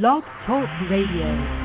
Blog Talk Radio.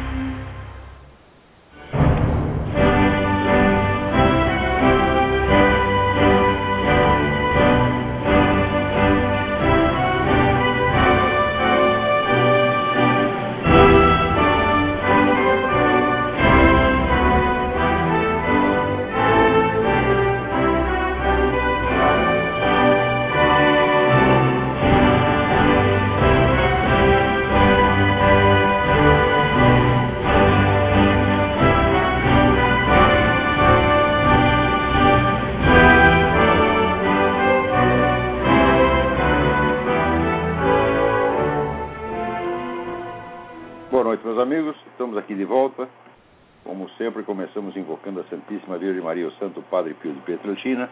Padre Pio de Pietrelcina,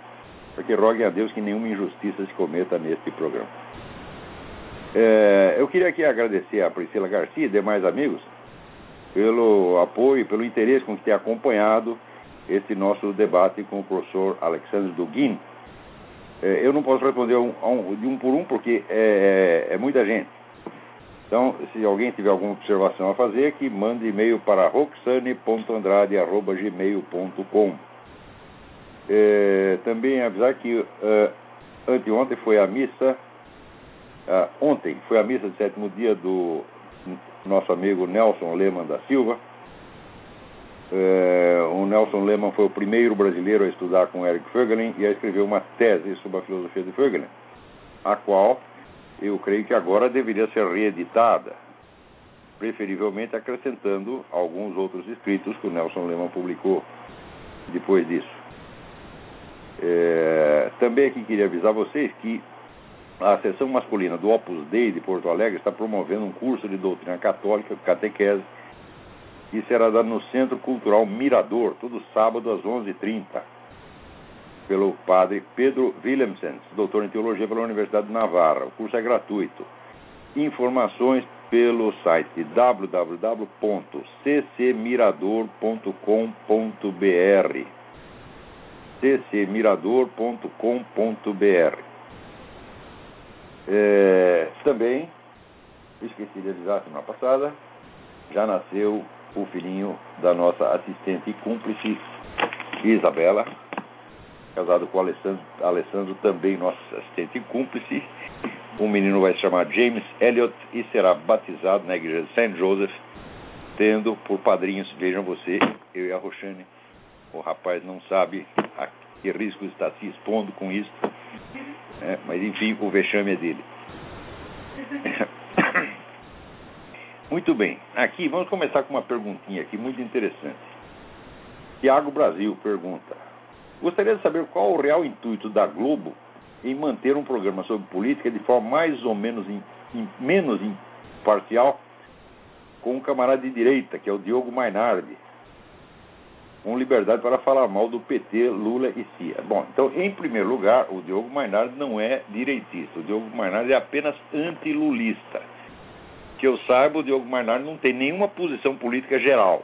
para que roguem a Deus que nenhuma injustiça se cometa neste programa. É, eu queria aqui agradecer a Priscila Garcia e demais amigos pelo apoio pelo interesse com que tem acompanhado este nosso debate com o professor Alexandre Dugin. É, eu não posso responder um, um- de um por um, porque é, é muita gente. Então, se alguém tiver alguma observação a fazer, que mande e-mail para roxane.andrade.gmail.com é, Também avisar que é, anteontem foi a missa, ah, ontem foi a missa de sétimo dia do nosso amigo Nelson Lehmann da Silva. É, o Nelson Lehmann foi o primeiro brasileiro a estudar com Eric Fögelin e a escrever uma tese sobre a filosofia de Fögelin, a qual eu creio que agora deveria ser reeditada, preferivelmente acrescentando alguns outros escritos que o Nelson Lehmann publicou depois disso. É, também aqui queria avisar vocês que a seção masculina do Opus Dei de Porto Alegre está promovendo um curso de doutrina católica, catequese, que será dado no Centro Cultural Mirador, todo sábado às 11h30 pelo padre Pedro Willemsen, doutor em teologia pela Universidade de Navarra. O curso é gratuito. Informações pelo site www.ccmirador.com.br ccmirador.com.br é, Também, esqueci de avisar semana passada, já nasceu o filhinho da nossa assistente e cúmplice Isabela, casado com Alessandro, Alessandro, também nosso assistente e cúmplice. O menino vai se chamar James Elliot e será batizado na igreja de St. Joseph, tendo por padrinhos, vejam você, eu e a Roxane. O rapaz não sabe a que risco está se expondo com isso, né? mas enfim, o vexame é dele. Muito bem, aqui vamos começar com uma perguntinha aqui muito interessante. Tiago Brasil pergunta: Gostaria de saber qual o real intuito da Globo em manter um programa sobre política de forma mais ou menos im- im- menos imparcial com um camarada de direita, que é o Diogo Mainardi, com liberdade para falar mal do PT, Lula e Cia. Bom, então, em primeiro lugar, o Diogo Mainardi não é direitista. O Diogo Mainardi é apenas antilulista. Que eu saiba, o Diogo Mainardi não tem nenhuma posição política geral.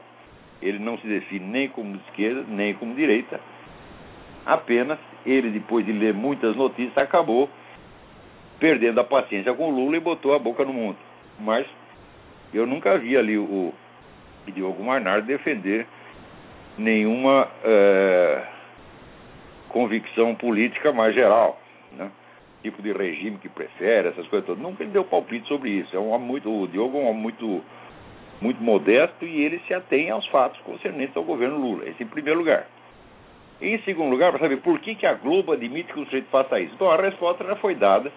Ele não se define nem como esquerda, nem como direita. Apenas ele, depois de ler muitas notícias, acabou perdendo a paciência com o Lula e botou a boca no mundo. Mas eu nunca vi ali o, Diogo Mainardi defender nenhuma eh, convicção política mais geral, né? tipo de regime que prefere, essas coisas todas. Nunca ele deu palpite sobre isso. É um muito, o Diogo é um homem muito, muito modesto e ele se atém aos fatos concernentes ao governo Lula. Esse em primeiro lugar. Em segundo lugar, para saber por que, que a Globo admite que o sujeito faça isso. Então, a resposta já foi dada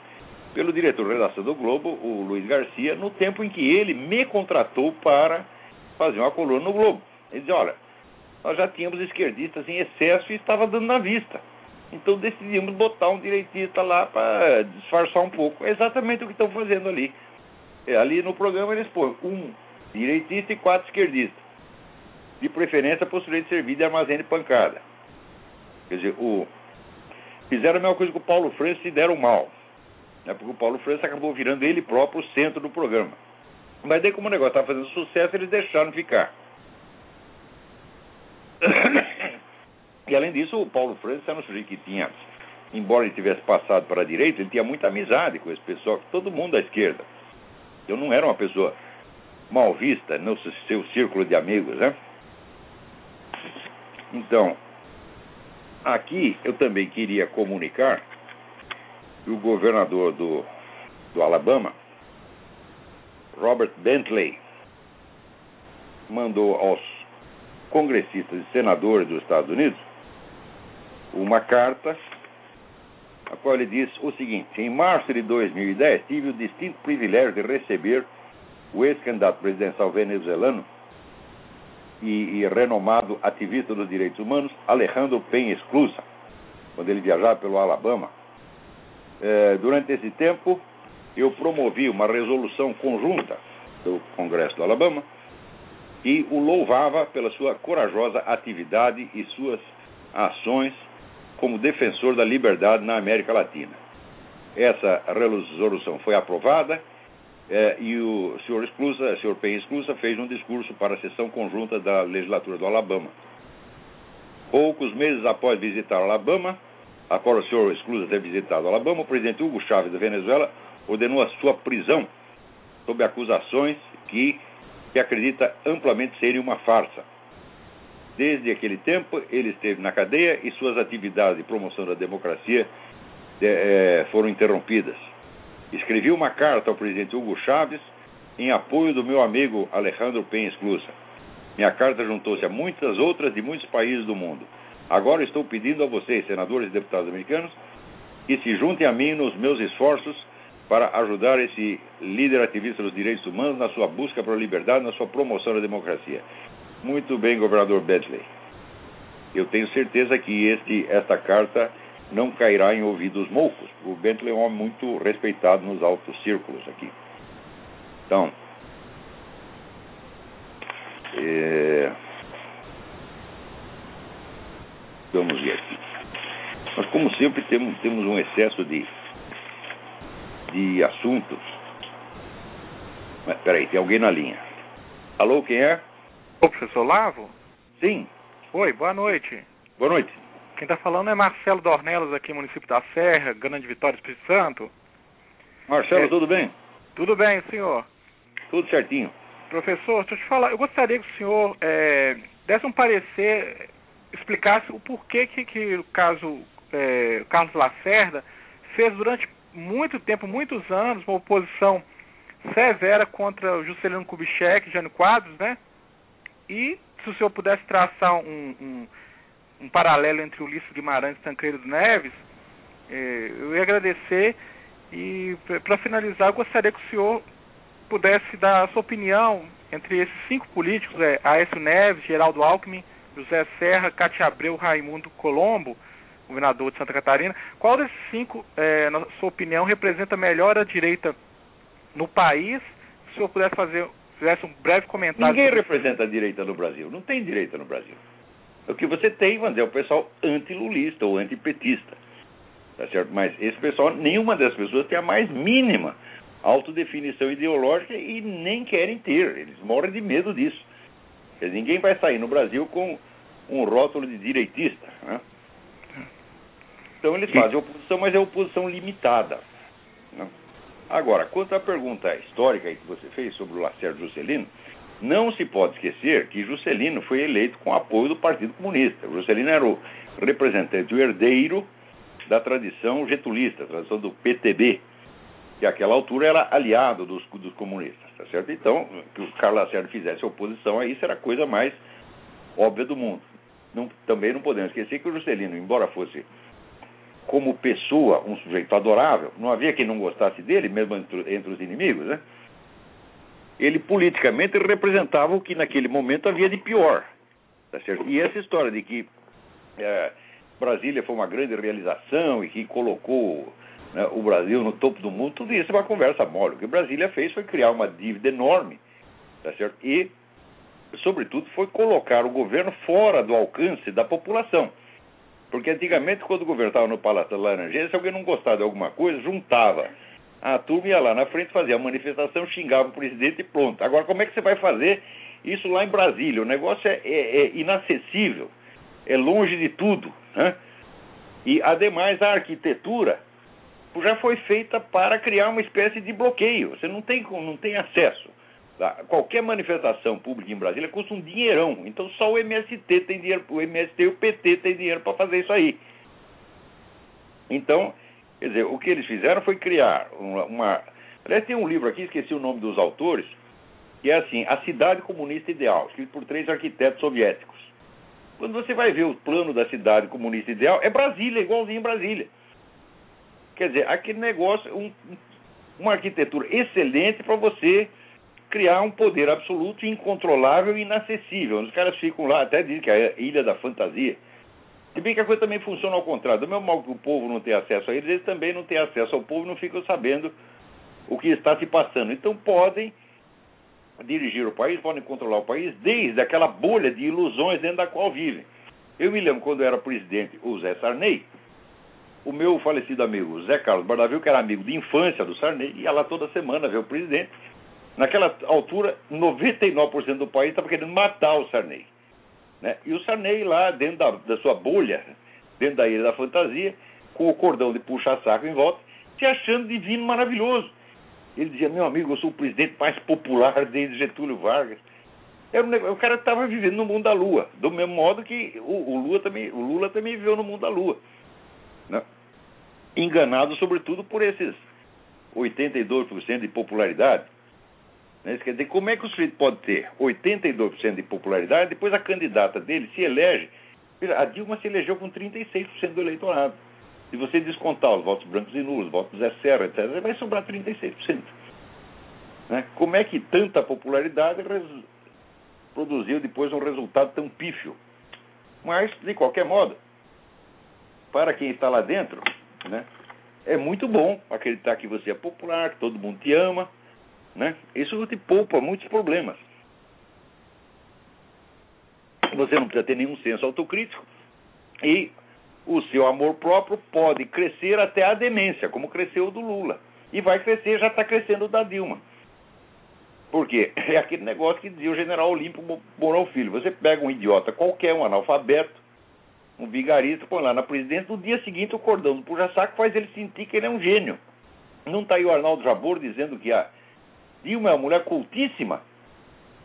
pelo diretor de redação do Globo, o Luiz Garcia, no tempo em que ele me contratou para fazer uma coluna no Globo. Ele dizia, olha, nós já tínhamos esquerdistas em excesso e estava dando na vista. Então decidimos botar um direitista lá para disfarçar um pouco. É exatamente o que estão fazendo ali. É, ali no programa eles põem um direitista e quatro esquerdistas. De preferência para o sujeito servir de armazém de pancada. Quer dizer, o... fizeram a mesma coisa com o Paulo Francis e deram mal. Né? Porque o Paulo Francis acabou virando ele próprio o centro do programa. Mas daí, como o negócio estava fazendo sucesso, eles deixaram ficar. E além disso, o Paulo Francis era um sujeito que tinha, embora ele tivesse passado para a direita, ele tinha muita amizade com esse pessoal, todo mundo da esquerda. Eu não era uma pessoa mal vista no seu círculo de amigos, né? Então, aqui eu também queria comunicar que o governador do, do Alabama, Robert Bentley, mandou aos congressistas e senadores dos Estados Unidos uma carta a qual ele diz o seguinte: Em março de 2010, tive o distinto privilégio de receber o ex-candidato presidencial venezuelano e, e, renomado ativista dos direitos humanos, Alejandro Penha Esclusa, quando ele viajava pelo Alabama. É, durante esse tempo, eu promovi uma resolução conjunta do Congresso do Alabama e o louvava pela sua corajosa atividade e suas ações como defensor da liberdade na América Latina. Essa resolução foi aprovada é, e o senhor Esclusa, senhor Penha Esclusa, fez um discurso para a sessão conjunta da legislatura do Alabama. Poucos meses após visitar o Alabama, após o senhor Esclusa ter visitado o Alabama, o presidente Hugo Chávez da Venezuela ordenou a sua prisão sob acusações que, que acredita amplamente serem uma farsa. Desde aquele tempo, ele esteve na cadeia e suas atividades de promoção da democracia é, foram interrompidas. Escrevi uma carta ao presidente Hugo Chávez em apoio do meu amigo Alejandro Penha Esclusa. Minha carta juntou-se a muitas outras de muitos países do mundo. Agora estou pedindo a vocês, senadores e deputados americanos, que se juntem a mim nos meus esforços para ajudar esse líder ativista dos direitos humanos na sua busca pela liberdade, na sua promoção da democracia. Muito bem, governador Bentley. Eu tenho certeza que este, esta carta não cairá em ouvidos moucos. O Bentley é um homem muito respeitado nos altos círculos aqui. Então, é... vamos ver aqui. Mas, como sempre, temos, temos um excesso de, de assuntos. Mas, peraí, tem alguém na linha. Alô, quem é? Ô, professor Lavo? Sim. Oi, boa noite. Boa noite. Quem está falando é Marcelo Dornelas, aqui município da Serra, Grande Vitória, Espírito Santo. Marcelo, é, tudo bem? Tudo bem, senhor. Tudo certinho. Professor, deixa eu te falar, eu gostaria que o senhor é, desse um parecer, explicasse o porquê que, que o caso é, Carlos Lacerda fez durante muito tempo, muitos anos, uma oposição severa contra o Juscelino Kubitschek, Jânio Quadros, né? E se o senhor pudesse traçar um, um, um paralelo entre Ulisses Guimarães e Tancredo Neves, eh, eu ia agradecer. E para finalizar, eu gostaria que o senhor pudesse dar a sua opinião entre esses cinco políticos, é, Aécio Neves, Geraldo Alckmin, José Serra, Cátia Abreu, Raimundo Colombo, governador de Santa Catarina. Qual desses cinco, é, na sua opinião, representa melhor a direita no país? Se o senhor pudesse fazer fizesse um breve comentário. Ninguém representa a direita no Brasil. Não tem direita no Brasil. O que você tem, vamos dizer, é o pessoal antilulista ou antipetista. Tá certo? Mas esse pessoal, nenhuma dessas pessoas tem a mais mínima autodefinição ideológica e nem querem ter. Eles morrem de medo disso. ninguém vai sair no Brasil com um rótulo de direitista. Né? Então eles fazem oposição, mas é oposição limitada. Né? Agora, quanto à pergunta histórica que você fez sobre o Lacerda Juscelino, não se pode esquecer que Juscelino foi eleito com apoio do Partido Comunista. Juscelino era o representante, o herdeiro da tradição getulista, tradição do PTB, que àquela altura era aliado dos, dos comunistas, tá certo? Então, que o Carlos Lacerda fizesse oposição a isso era a coisa mais óbvia do mundo. Não, também não podemos esquecer que o Juscelino, embora fosse como pessoa, um sujeito adorável, não havia quem não gostasse dele, mesmo entre, entre os inimigos, né? Ele politicamente representava o que naquele momento havia de pior. Tá certo? E essa história de que é, Brasília foi uma grande realização e que colocou né, o Brasil no topo do mundo, tudo isso é uma conversa mole. O que Brasília fez foi criar uma dívida enorme, tá certo? E, sobretudo, foi colocar o governo fora do alcance da população. Porque antigamente, quando estava no Palácio da Laranjeira, se alguém não gostava de alguma coisa, juntava. A turma ia lá na frente, fazia a manifestação, xingava o presidente e pronto. Agora, como é que você vai fazer isso lá em Brasília? O negócio é, é, é inacessível, é longe de tudo. Né? E, ademais, a arquitetura já foi feita para criar uma espécie de bloqueio. Você não tem, não tem acesso. Tá? qualquer manifestação pública em Brasília custa um dinheirão. Então só o MST tem dinheiro, o MST e o PT tem dinheiro para fazer isso aí. Então, quer dizer, o que eles fizeram foi criar uma, uma. Aliás, tem um livro aqui, esqueci o nome dos autores, que é assim: A Cidade Comunista Ideal, escrito por três arquitetos soviéticos. Quando você vai ver o plano da cidade comunista ideal, é Brasília, igualzinho Brasília. Quer dizer, aquele negócio, um, uma arquitetura excelente para você criar um poder absoluto, incontrolável e inacessível. Os caras ficam lá, até dizem que é a ilha da fantasia. Se bem que a coisa também funciona ao contrário. Do mesmo modo que o povo não tem acesso a eles, eles também não têm acesso ao povo, não ficam sabendo o que está se passando. Então podem dirigir o país, podem controlar o país desde aquela bolha de ilusões dentro da qual vivem. Eu me lembro quando era presidente o Zé Sarney, o meu falecido amigo Zé Carlos Bardavil, que era amigo de infância do Sarney, ia lá toda semana ver o presidente. Naquela altura, 99% do país estava querendo matar o Sarney. Né? E o Sarney lá dentro da, da sua bolha, dentro da ilha da fantasia, com o cordão de puxa-saco em volta, se achando divino maravilhoso. Ele dizia, meu amigo, eu sou o presidente mais popular desde Getúlio Vargas. Era um negócio, o cara estava vivendo no mundo da lua, do mesmo modo que o, o, Lula, também, o Lula também viveu no mundo da lua. Né? Enganado, sobretudo, por esses 82% de popularidade. Né? Quer dizer, como é que o sujeito pode ter 82% de popularidade, depois a candidata dele se elege. A Dilma se elegeu com 36% do eleitorado. Se você descontar os votos brancos e nulos, votos Zé Serra, etc., vai sobrar 36%. Né? Como é que tanta popularidade produziu depois um resultado tão pífio? Mas, de qualquer modo, para quem está lá dentro, né, é muito bom acreditar que você é popular, que todo mundo te ama. Né? Isso te poupa muitos problemas. Você não precisa ter nenhum senso autocrítico e o seu amor próprio pode crescer até a demência, como cresceu o do Lula. E vai crescer, já está crescendo o da Dilma. Por quê? É aquele negócio que dizia o general Olímpio Mourão Filho. Você pega um idiota qualquer, um analfabeto, um vigarista, põe lá na presidência, no dia seguinte o cordão do puxa-saco faz ele sentir que ele é um gênio. Não está aí o Arnaldo Jabor dizendo que a Dilma é uma mulher cultíssima?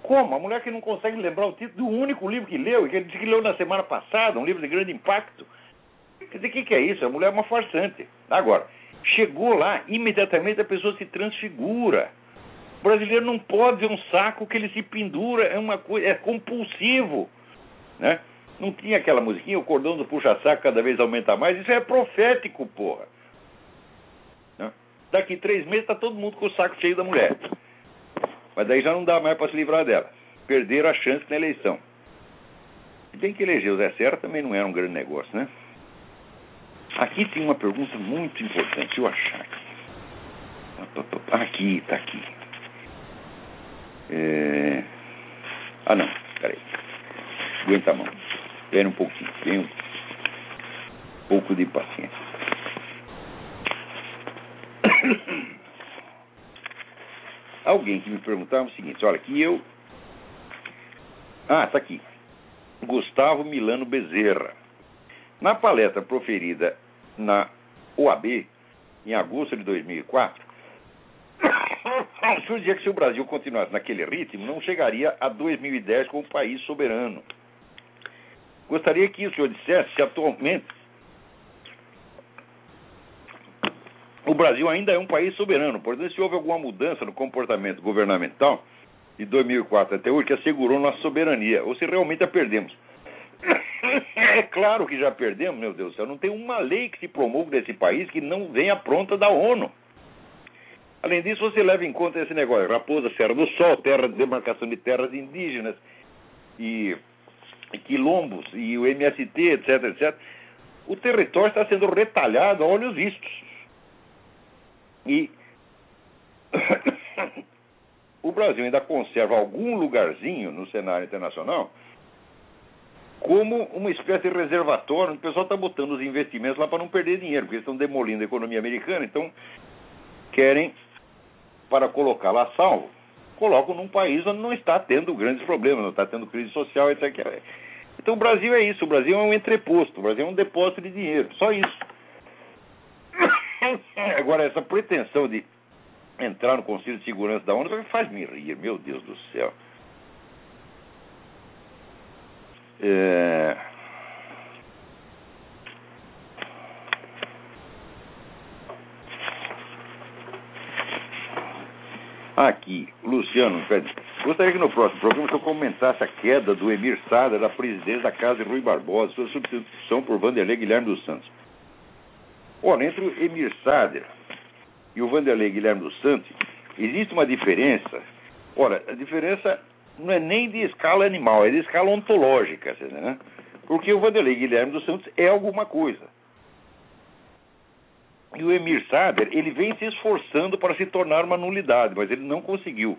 Como? A mulher que não consegue lembrar o título do único livro que leu, e que ele disse que leu na semana passada, um livro de grande impacto. Quer dizer, o que, que é isso? A mulher é uma farsante. Agora, chegou lá, imediatamente a pessoa se transfigura. O brasileiro não pode ver um saco que ele se pendura, é uma coisa, é compulsivo. Né? Não tinha aquela musiquinha, o cordão do puxa-saco cada vez aumenta mais, isso é profético, porra. Né? Daqui três meses está todo mundo com o saco cheio da mulher. Mas daí já não dá mais para se livrar dela. Perderam a chance na eleição. Se bem que eleger o Zé Serra também não era um grande negócio, né? Aqui tem uma pergunta muito importante, eu achar aqui. Aqui, está aqui. É... Ah, não, peraí. Aguenta a mão. Espera um pouquinho, tem um pouco de paciência. Alguém que me perguntava o seguinte: olha, que eu. Ah, está aqui. Gustavo Milano Bezerra. Na palestra proferida na OAB, em agosto de 2004, o senhor dizia que se o Brasil continuasse naquele ritmo, não chegaria a 2010 como país soberano. Gostaria que o senhor dissesse se atualmente o Brasil ainda é um país soberano, portanto, se houve alguma mudança no comportamento governamental de 2004 até hoje que assegurou nossa soberania, ou se realmente a perdemos. É claro que já perdemos, meu Deus do céu. Não tem uma lei que se promulgue nesse país que não venha pronta da ONU. Além disso, você leva em conta esse negócio: Raposa, Serra do Sol, terra de demarcação de terras indígenas e, e quilombos e o MST, etc, etc. O território está sendo retalhado a olhos vistos. E o Brasil ainda conserva algum lugarzinho no cenário internacional como uma espécie de reservatório, onde o pessoal está botando os investimentos lá para não perder dinheiro, porque eles estão demolindo a economia americana, então querem, para colocar lá salvo, colocam num país onde não está tendo grandes problemas, não está tendo crise social, etc. Então o Brasil é isso, o Brasil é um entreposto, o Brasil é um depósito de dinheiro, só isso. Agora, essa pretensão de entrar no Conselho de Segurança da ONU faz me rir, meu Deus do céu. É... Aqui, Luciano, gostaria que no próximo programa eu comentasse a queda do Emir Sada da presidência da Casa de Rui Barbosa, sua substituição por Vanderlei Guilherme dos Santos. Ora, entre o Emir Sader e o Vanderlei Guilherme dos Santos, existe uma diferença. Ora, a diferença não é nem de escala animal, é de escala ontológica, né? Porque o Vanderlei Guilherme dos Santos é alguma coisa. E o Emir Sader, ele vem se esforçando para se tornar uma nulidade, mas ele não conseguiu.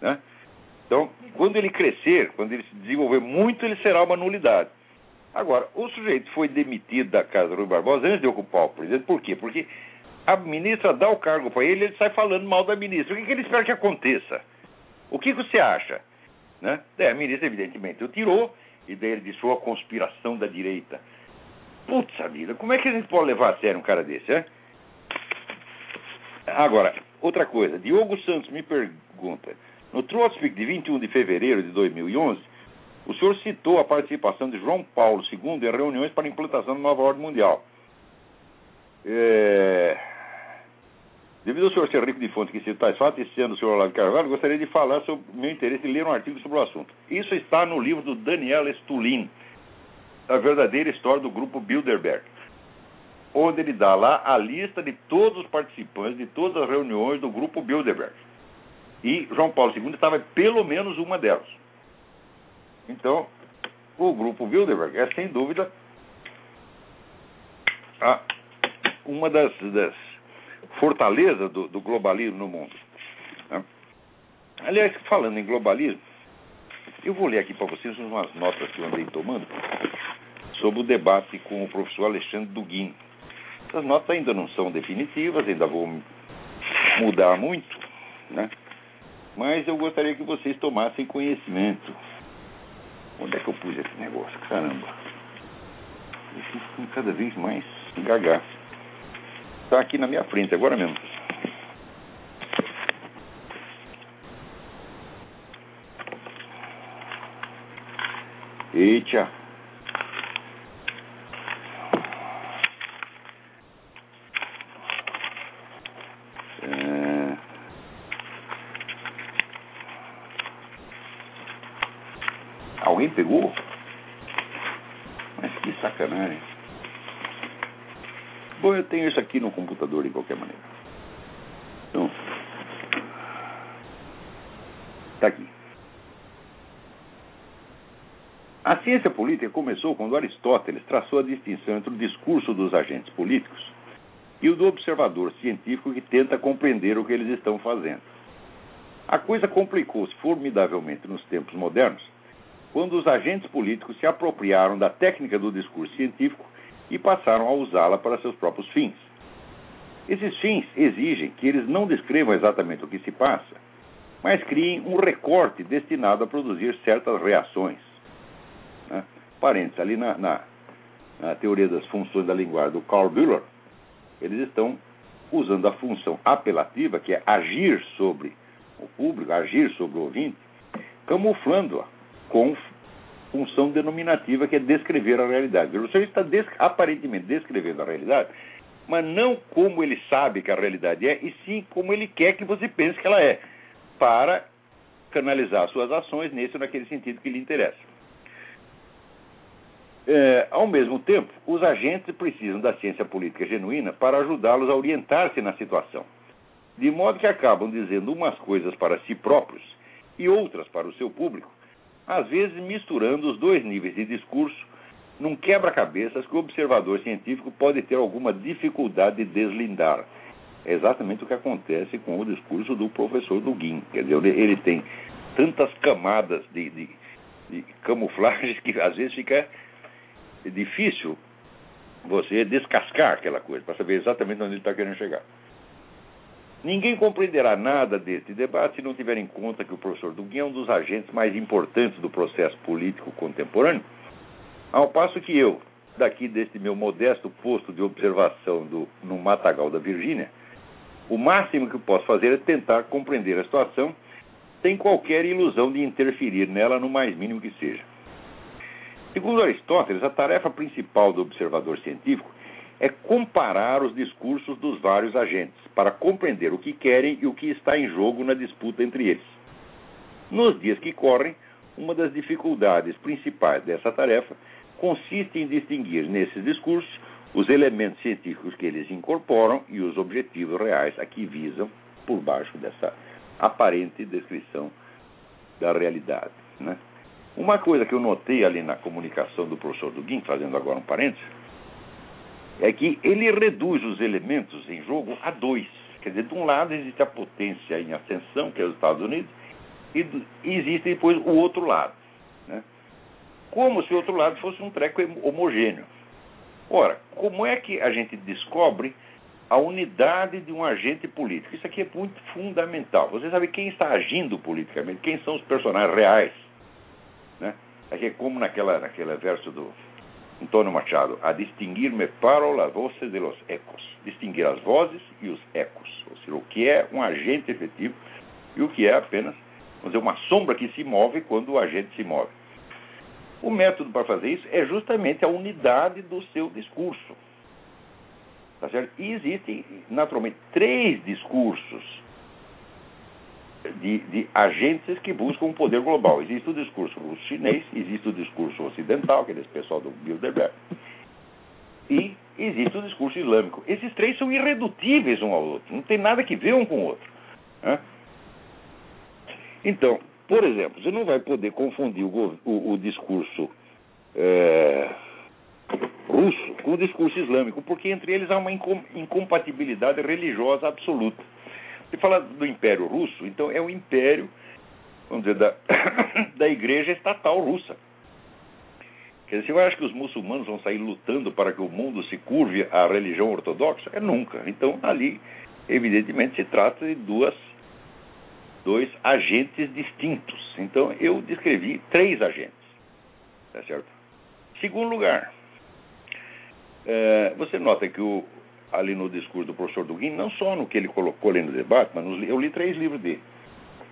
Né? Então, quando ele crescer, quando ele se desenvolver muito, ele será uma nulidade. Agora, o sujeito foi demitido da Casa Rui Barbosa antes de ocupar o presidente. Por quê? Porque a ministra dá o cargo para ele e ele sai falando mal da ministra. O que, que ele espera que aconteça? O que, que você acha? Né? É, a ministra, evidentemente, o tirou, e daí ele disse, a conspiração da direita. Putz, vida, como é que a gente pode levar a sério um cara desse, é? Agora, outra coisa, Diogo Santos me pergunta, no Trotspeak de 21 de fevereiro de 2011, o senhor citou a participação de João Paulo II em reuniões para implantação da nova ordem mundial. É... Devido ao senhor ser rico de fontes que citou tais fatos, o senhor Olavo Carvalho, gostaria de falar sobre meu interesse em ler um artigo sobre o assunto. Isso está no livro do Daniel Stulin, A Verdadeira História do Grupo Bilderberg, onde ele dá lá a lista de todos os participantes de todas as reuniões do Grupo Bilderberg. E João Paulo II estava pelo menos uma delas. Então, o Grupo Bilderberg é, sem dúvida, a, uma das, das fortalezas do, do, globalismo no mundo. Né? Aliás, falando em globalismo, eu vou ler aqui para vocês umas notas que eu andei tomando sobre o debate com o professor Alexandre Duguin. As notas ainda não são definitivas, ainda vou mudar muito, né? mas eu gostaria que vocês tomassem conhecimento. Onde é que eu pus esse negócio? Caramba. Fico ficando cada vez mais gaga. Está aqui na minha frente, agora mesmo. Eita. É... Alguém pegou? Mas que sacanagem. Bom, eu tenho isso aqui no computador de qualquer maneira. Então, está aqui. A ciência política começou quando Aristóteles traçou a distinção entre o discurso dos agentes políticos e o do observador científico que tenta compreender o que eles estão fazendo. A coisa complicou-se formidavelmente nos tempos modernos, quando os agentes políticos se apropriaram da técnica do discurso científico e passaram a usá-la para seus próprios fins. Esses fins exigem que eles não descrevam exatamente o que se passa, mas criem um recorte destinado a produzir certas reações. Parênteses, ali na, na, na, teoria das funções da linguagem do Carl Bühler, eles estão usando a função apelativa, que é agir sobre o público, agir sobre o ouvinte, camuflando-a com função denominativa, que é descrever a realidade. O senhor está des aparentemente descrevendo a realidade, mas não como ele sabe que a realidade é, e sim como ele quer que você pense que ela é, para canalizar suas ações nesse ou naquele sentido que lhe interessa. É, ao mesmo tempo, os agentes precisam da ciência política genuína para ajudá-los a orientar-se na situação, de modo que acabam dizendo umas coisas para si próprios e outras para o seu público, às vezes misturando os dois níveis de discurso num quebra-cabeças que o observador científico pode ter alguma dificuldade de deslindar. É exatamente o que acontece com o discurso do professor Dugin. Quer dizer, ele tem tantas camadas de, de, de camuflagens que às vezes fica difícil você descascar aquela coisa para saber exatamente onde ele está querendo chegar. Ninguém compreenderá nada deste debate se não tiver em conta que o professor Duguin é um dos agentes mais importantes do processo político contemporâneo, ao passo que eu, daqui deste meu modesto posto de observação do, no Matagal da Virgínia, O máximo que posso fazer é tentar compreender a situação sem qualquer ilusão de interferir nela no mais mínimo que seja. Segundo Aristóteles, a tarefa principal do observador científico é comparar os discursos dos vários agentes para compreender o que querem e o que está em jogo na disputa entre eles. Nos dias que correm, uma das dificuldades principais dessa tarefa consiste em distinguir nesses discursos os elementos científicos que eles incorporam e os objetivos reais a que visam por baixo dessa aparente descrição da realidade. Né? Uma coisa que eu notei ali na comunicação do professor Duguin, fazendo agora um parênteses, é que ele reduz os elementos em jogo a dois. Quer dizer, de um lado existe a potência em ascensão, que é os Estados Unidos, e, existe depois o outro lado. Né? Como se o outro lado fosse um treco homogêneo. Ora, como é que a gente descobre a unidade de um agente político? Isso aqui é muito fundamental. Você sabe quem está agindo politicamente, quem são os personagens reais. Né? É como naquela, naquele verso do Antônio Machado, a distinguir-me paro la voce de los ecos. Distinguir as vozes e os ecos. Ou seja, o que é um agente efetivo e o que é apenas dizer, uma sombra que se move quando o agente se move. O método para fazer isso é justamente a unidade do seu discurso. Tá certo? E existem, naturalmente, três discursos de, de, agentes que buscam um poder global. Existe o discurso russo-chinês, existe o discurso ocidental, que é esse pessoal do Bilderberg, e existe o discurso islâmico. Esses três são irredutíveis um ao outro, não tem nada que ver um com o outro. Né? Então, por exemplo, você não vai poder confundir o, o, o discurso é, russo com o discurso islâmico, porque entre eles há uma incompatibilidade religiosa absoluta. Você fala do Império Russo, então é o império, vamos dizer, da, da Igreja Estatal Russa. Quer dizer, você acha que os muçulmanos vão sair lutando para que o mundo se curve à religião ortodoxa? É nunca. Então, ali, evidentemente, se trata de duas dois agentes distintos. Então, eu descrevi três agentes. Tá certo? Segundo lugar, é, você nota que o, ali no discurso do professor Duguin, não só no que ele colocou ali no debate, mas nos, eu li três livros dele.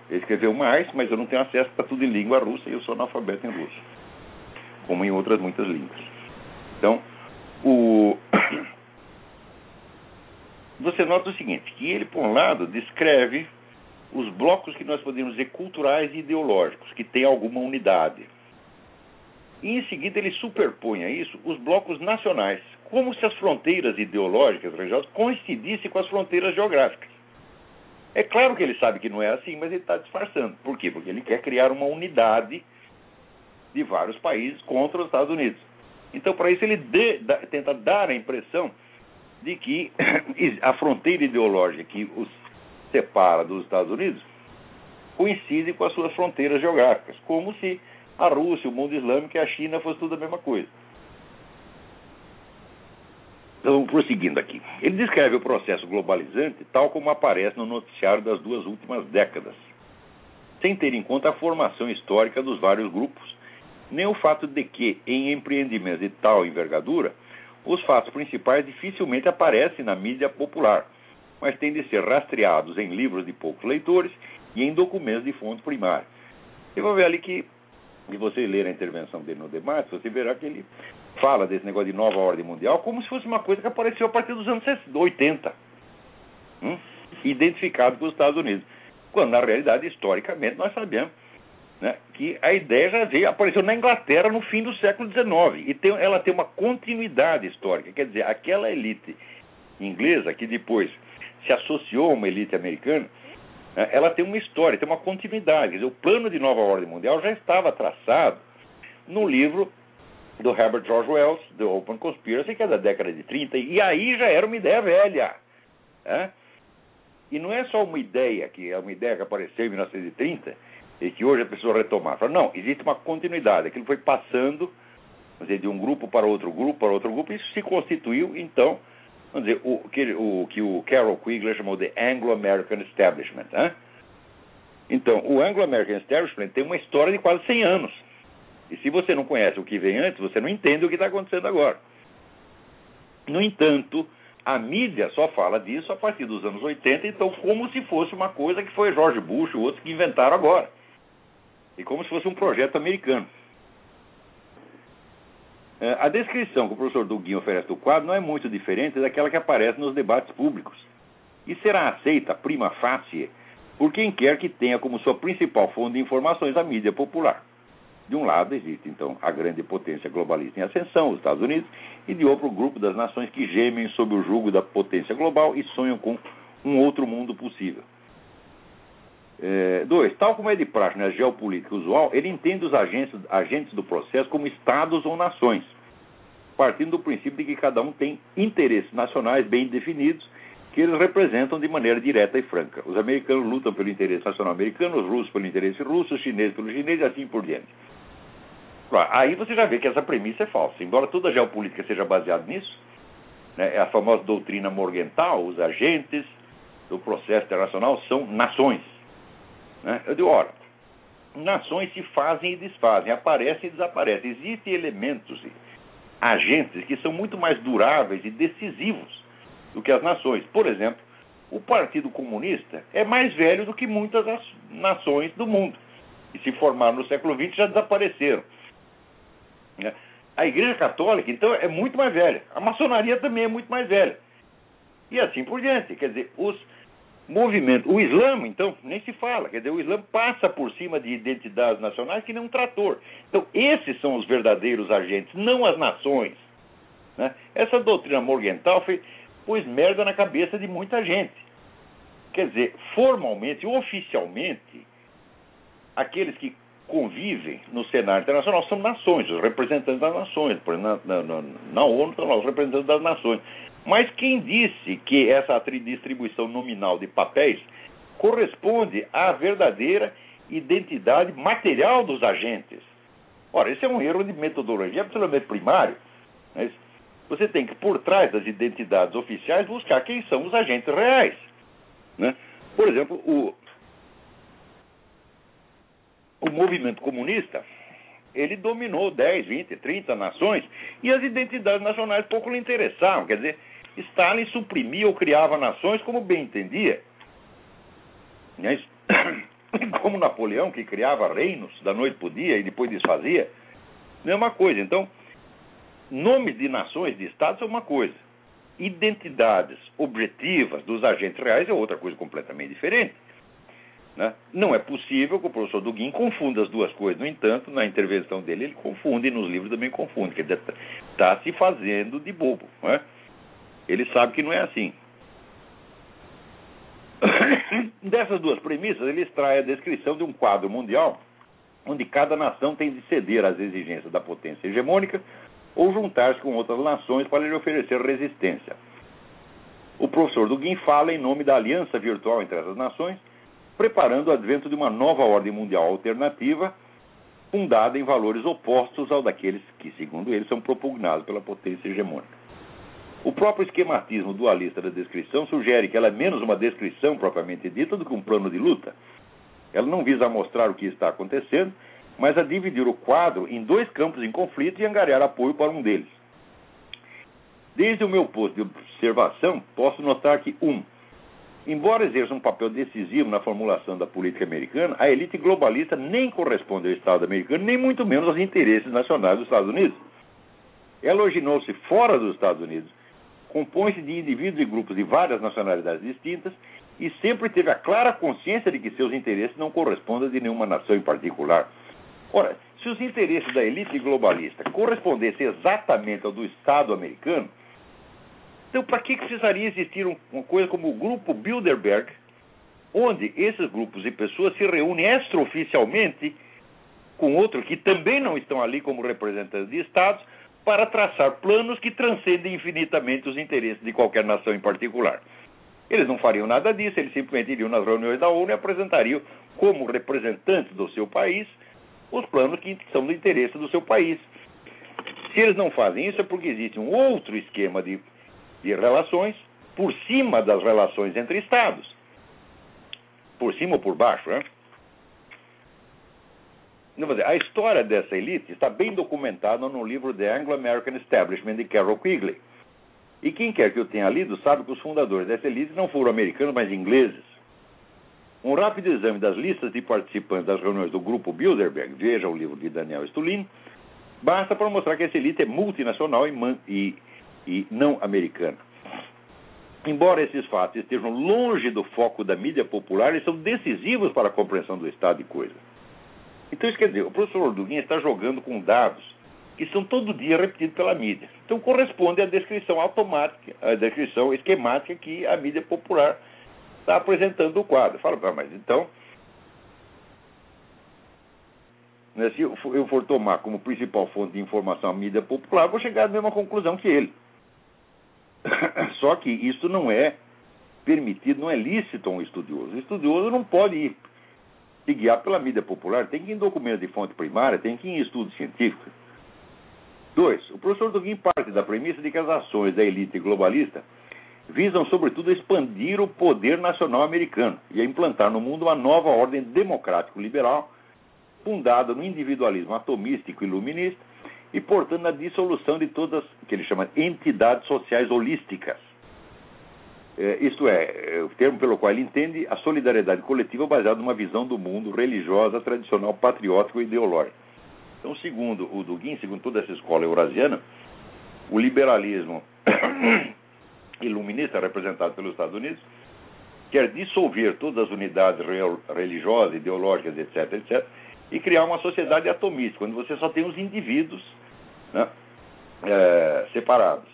Ele escreveu mais, mas eu não tenho acesso para tudo em língua russa e eu sou analfabeto em russo, como em outras muitas línguas. Então, o... você nota o seguinte, que ele, por um lado, descreve os blocos que nós podemos dizer culturais e ideológicos, que têm alguma unidade. E em seguida ele superpõe a isso os blocos nacionais, como se as fronteiras ideológicas religiosas coincidissem com as fronteiras geográficas. É claro que ele sabe que não é assim, mas ele está disfarçando. Por quê? Porque ele quer criar uma unidade de vários países contra os Estados Unidos. Então, para isso, ele de, da, tenta dar a impressão de que a fronteira ideológica que os separa dos Estados Unidos coincide com as suas fronteiras geográficas, como se a Rússia, o mundo islâmico e a China fosse tudo a mesma coisa. Então, prosseguindo aqui. Ele descreve o processo globalizante tal como aparece no noticiário das duas últimas décadas, sem ter em conta a formação histórica dos vários grupos, nem o fato de que, em empreendimentos de tal envergadura, os fatos principais dificilmente aparecem na mídia popular mas têm de ser rastreados em livros de poucos leitores e em documentos de fonte primária. Você vai ver ali que, se você ler a intervenção dele no debate, você verá que ele fala desse negócio de nova ordem mundial como se fosse uma coisa que apareceu a partir dos anos 80, hum? identificado com os Estados Unidos. Quando, na realidade, historicamente, nós sabemos né, que a ideia já veio, apareceu na Inglaterra no fim do século XIX. E tem, ela tem uma continuidade histórica. Quer dizer, aquela elite inglesa que depois se associou a uma elite americana, ela tem uma história, tem uma continuidade. Dizer, o plano de nova ordem mundial já estava traçado no livro do Herbert George Wells, The Open Conspiracy, que é da década de 30, e aí já era uma ideia velha. Né? E não é só uma ideia, que é uma ideia que apareceu em 1930 e que hoje a pessoa retomar. Não, existe uma continuidade. Aquilo foi passando dizer, de um grupo para outro grupo, para outro grupo, e isso se constituiu, então, vamos dizer, o que o, que o Carol Quigley chamou de Anglo-American Establishment. Né? Então, o Anglo-American Establishment tem uma história de quase 100 anos. E se você não conhece o que vem antes, você não entende o que está acontecendo agora. No entanto, a mídia só fala disso a partir dos anos 80, então como se fosse uma coisa que foi George Bush e outros que inventaram agora. E como se fosse um projeto americano. É, a descrição que o professor Duguin oferece do quadro não é muito diferente daquela que aparece nos debates públicos e será aceita prima facie por quem quer que tenha como sua principal fonte de informações a mídia popular. De um lado existe, então, a grande potência globalista em ascensão, os Estados Unidos, e de outro, o grupo das nações que gemem sob o jugo da potência global e sonham com um outro mundo possível. É, dois, tal como é de praxe na geopolítica usual, ele entende os agentes, agentes do processo como estados ou nações, partindo do princípio de que cada um tem interesses nacionais bem definidos que eles representam de maneira direta e franca. Os americanos lutam pelo interesse nacional americano, os russos pelo interesse russo, os chineses pelo chinês e assim por diante. Aí você já vê que essa premissa é falsa. Embora toda a geopolítica seja baseada nisso, né, a famosa doutrina morgental, os agentes do processo internacional são nações. Né? Eu digo, ora, nações se fazem e desfazem, aparecem e desaparecem. Existem elementos, agentes que são muito mais duráveis e decisivos do que as nações. Por exemplo, o Partido Comunista é mais velho do que muitas nações do mundo. E se formaram no século XX já desapareceram. Né? A Igreja Católica, então, é muito mais velha. A maçonaria também é muito mais velha. E assim por diante. Quer dizer, os movimentos. O Islã, então, nem se fala. Quer dizer, o Islã passa por cima de identidades nacionais que nem um trator. Então, esses são os verdadeiros agentes, não as nações. Né? Essa doutrina morgental foi pôs merda na cabeça de muita gente. Quer dizer, formalmente, oficialmente, aqueles que convivem no cenário internacional são nações, os representantes das nações. Na, na, na, na ONU estão lá os representantes das nações. Mas quem disse que essa distribuição nominal de papéis corresponde à verdadeira identidade material dos agentes? Ora, esse é um erro de metodologia absolutamente primário. Né? você tem que, por trás das identidades oficiais, buscar quem são os agentes reais. Né? Por exemplo, o, o movimento comunista ele dominou 10, 20, 30 nações e as identidades nacionais pouco lhe interessavam. Quer dizer, Stalin suprimia ou criava nações como bem entendia. Né? Como Napoleão, que criava reinos da noite para o dia e depois desfazia. Mesma coisa. Então, Nomes de nações, de estados é uma coisa. Identidades objetivas dos agentes reais é outra coisa completamente diferente. Né? Não é possível que o professor Duguin confunda as duas coisas. No entanto, na intervenção dele, ele confunde e nos livros também confunde. Quer dizer, está se fazendo de bobo. Né? Ele sabe que não é assim. Dessas duas premissas, ele extrai a descrição de um quadro mundial onde cada nação tem de ceder às exigências da potência hegemônica ou juntar-se com outras nações para lhe oferecer resistência. O professor Duguin fala em nome da aliança virtual entre essas nações, preparando o advento de uma nova ordem mundial alternativa, fundada em valores opostos ao daqueles que, segundo ele, são propugnados pela potência hegemônica. O próprio esquematismo dualista da descrição sugere que ela é menos uma descrição propriamente dita do que um plano de luta. Ela não visa mostrar o que está acontecendo, mas a dividir o quadro em dois campos em conflito e angariar apoio para um deles. Desde o meu posto de observação, posso notar que, um, embora exerça um papel decisivo na formulação da política americana, a elite globalista nem corresponde ao Estado americano, nem muito menos aos interesses nacionais dos Estados Unidos. Ela originou-se fora dos Estados Unidos, compõe-se de indivíduos e grupos de várias nacionalidades distintas e sempre teve a clara consciência de que seus interesses não correspondem de nenhuma nação em particular. Ora, se os interesses da elite globalista correspondessem exatamente ao do Estado americano, então para que precisaria existir uma coisa como o Grupo Bilderberg, onde esses grupos e pessoas se reúnem extraoficialmente com outros que também não estão ali como representantes de Estados, para traçar planos que transcendem infinitamente os interesses de qualquer nação em particular. Eles não fariam nada disso, eles simplesmente iriam nas reuniões da ONU e apresentariam, como representantes do seu país, os planos que são do interesse do seu país. Se eles não fazem isso, é porque existe um outro esquema de, de relações por cima das relações entre Estados. Por cima ou por baixo, né? A história dessa elite está bem documentada no livro The Anglo-American Establishment de Carol Quigley. E quem quer que eu tenha lido sabe que os fundadores dessa elite não foram americanos, mas ingleses. Um rápido exame das listas de participantes das reuniões do grupo Bilderberg, veja o livro de Daniel Stulin, basta para mostrar que essa elite é multinacional e, e, e não americana. Embora esses fatos estejam longe do foco da mídia popular, eles são decisivos para a compreensão do estado de coisas. Então, isso quer dizer, o professor Duguin está jogando com dados que são todo dia repetidos pela mídia. Então, corresponde à descrição automática, à descrição esquemática que a mídia popular está apresentando do quadro. Fala, mas então, né, se eu for tomar como principal fonte de informação a mídia popular, vou chegar à mesma conclusão que ele. Só que isso não é permitido, não é lícito a um estudioso. O estudioso não pode ir se guiar pela mídia popular, tem que ir em documentos de fonte primária, tem que ir em estudos científicos. Dois, o professor Duguin parte da premissa de que as ações da elite globalista visam, sobretudo, expandir o poder nacional americano e a implantar no mundo uma nova ordem democrático-liberal, fundada no individualismo atomístico iluminista, e, portanto, na dissolução de todas que ele chama entidades sociais holísticas. É, isto é, é, o termo pelo qual ele entende a solidariedade coletiva baseada numa visão do mundo religiosa, tradicional, patriótico e ideológica. Então, segundo o Dugin, segundo toda essa escola eurasiana, o liberalismo iluminista representado pelos Estados Unidos quer dissolver todas as unidades religiosas, ideológicas, etc., etc., e criar uma sociedade atomista, onde você só tem os indivíduos né, é, separados.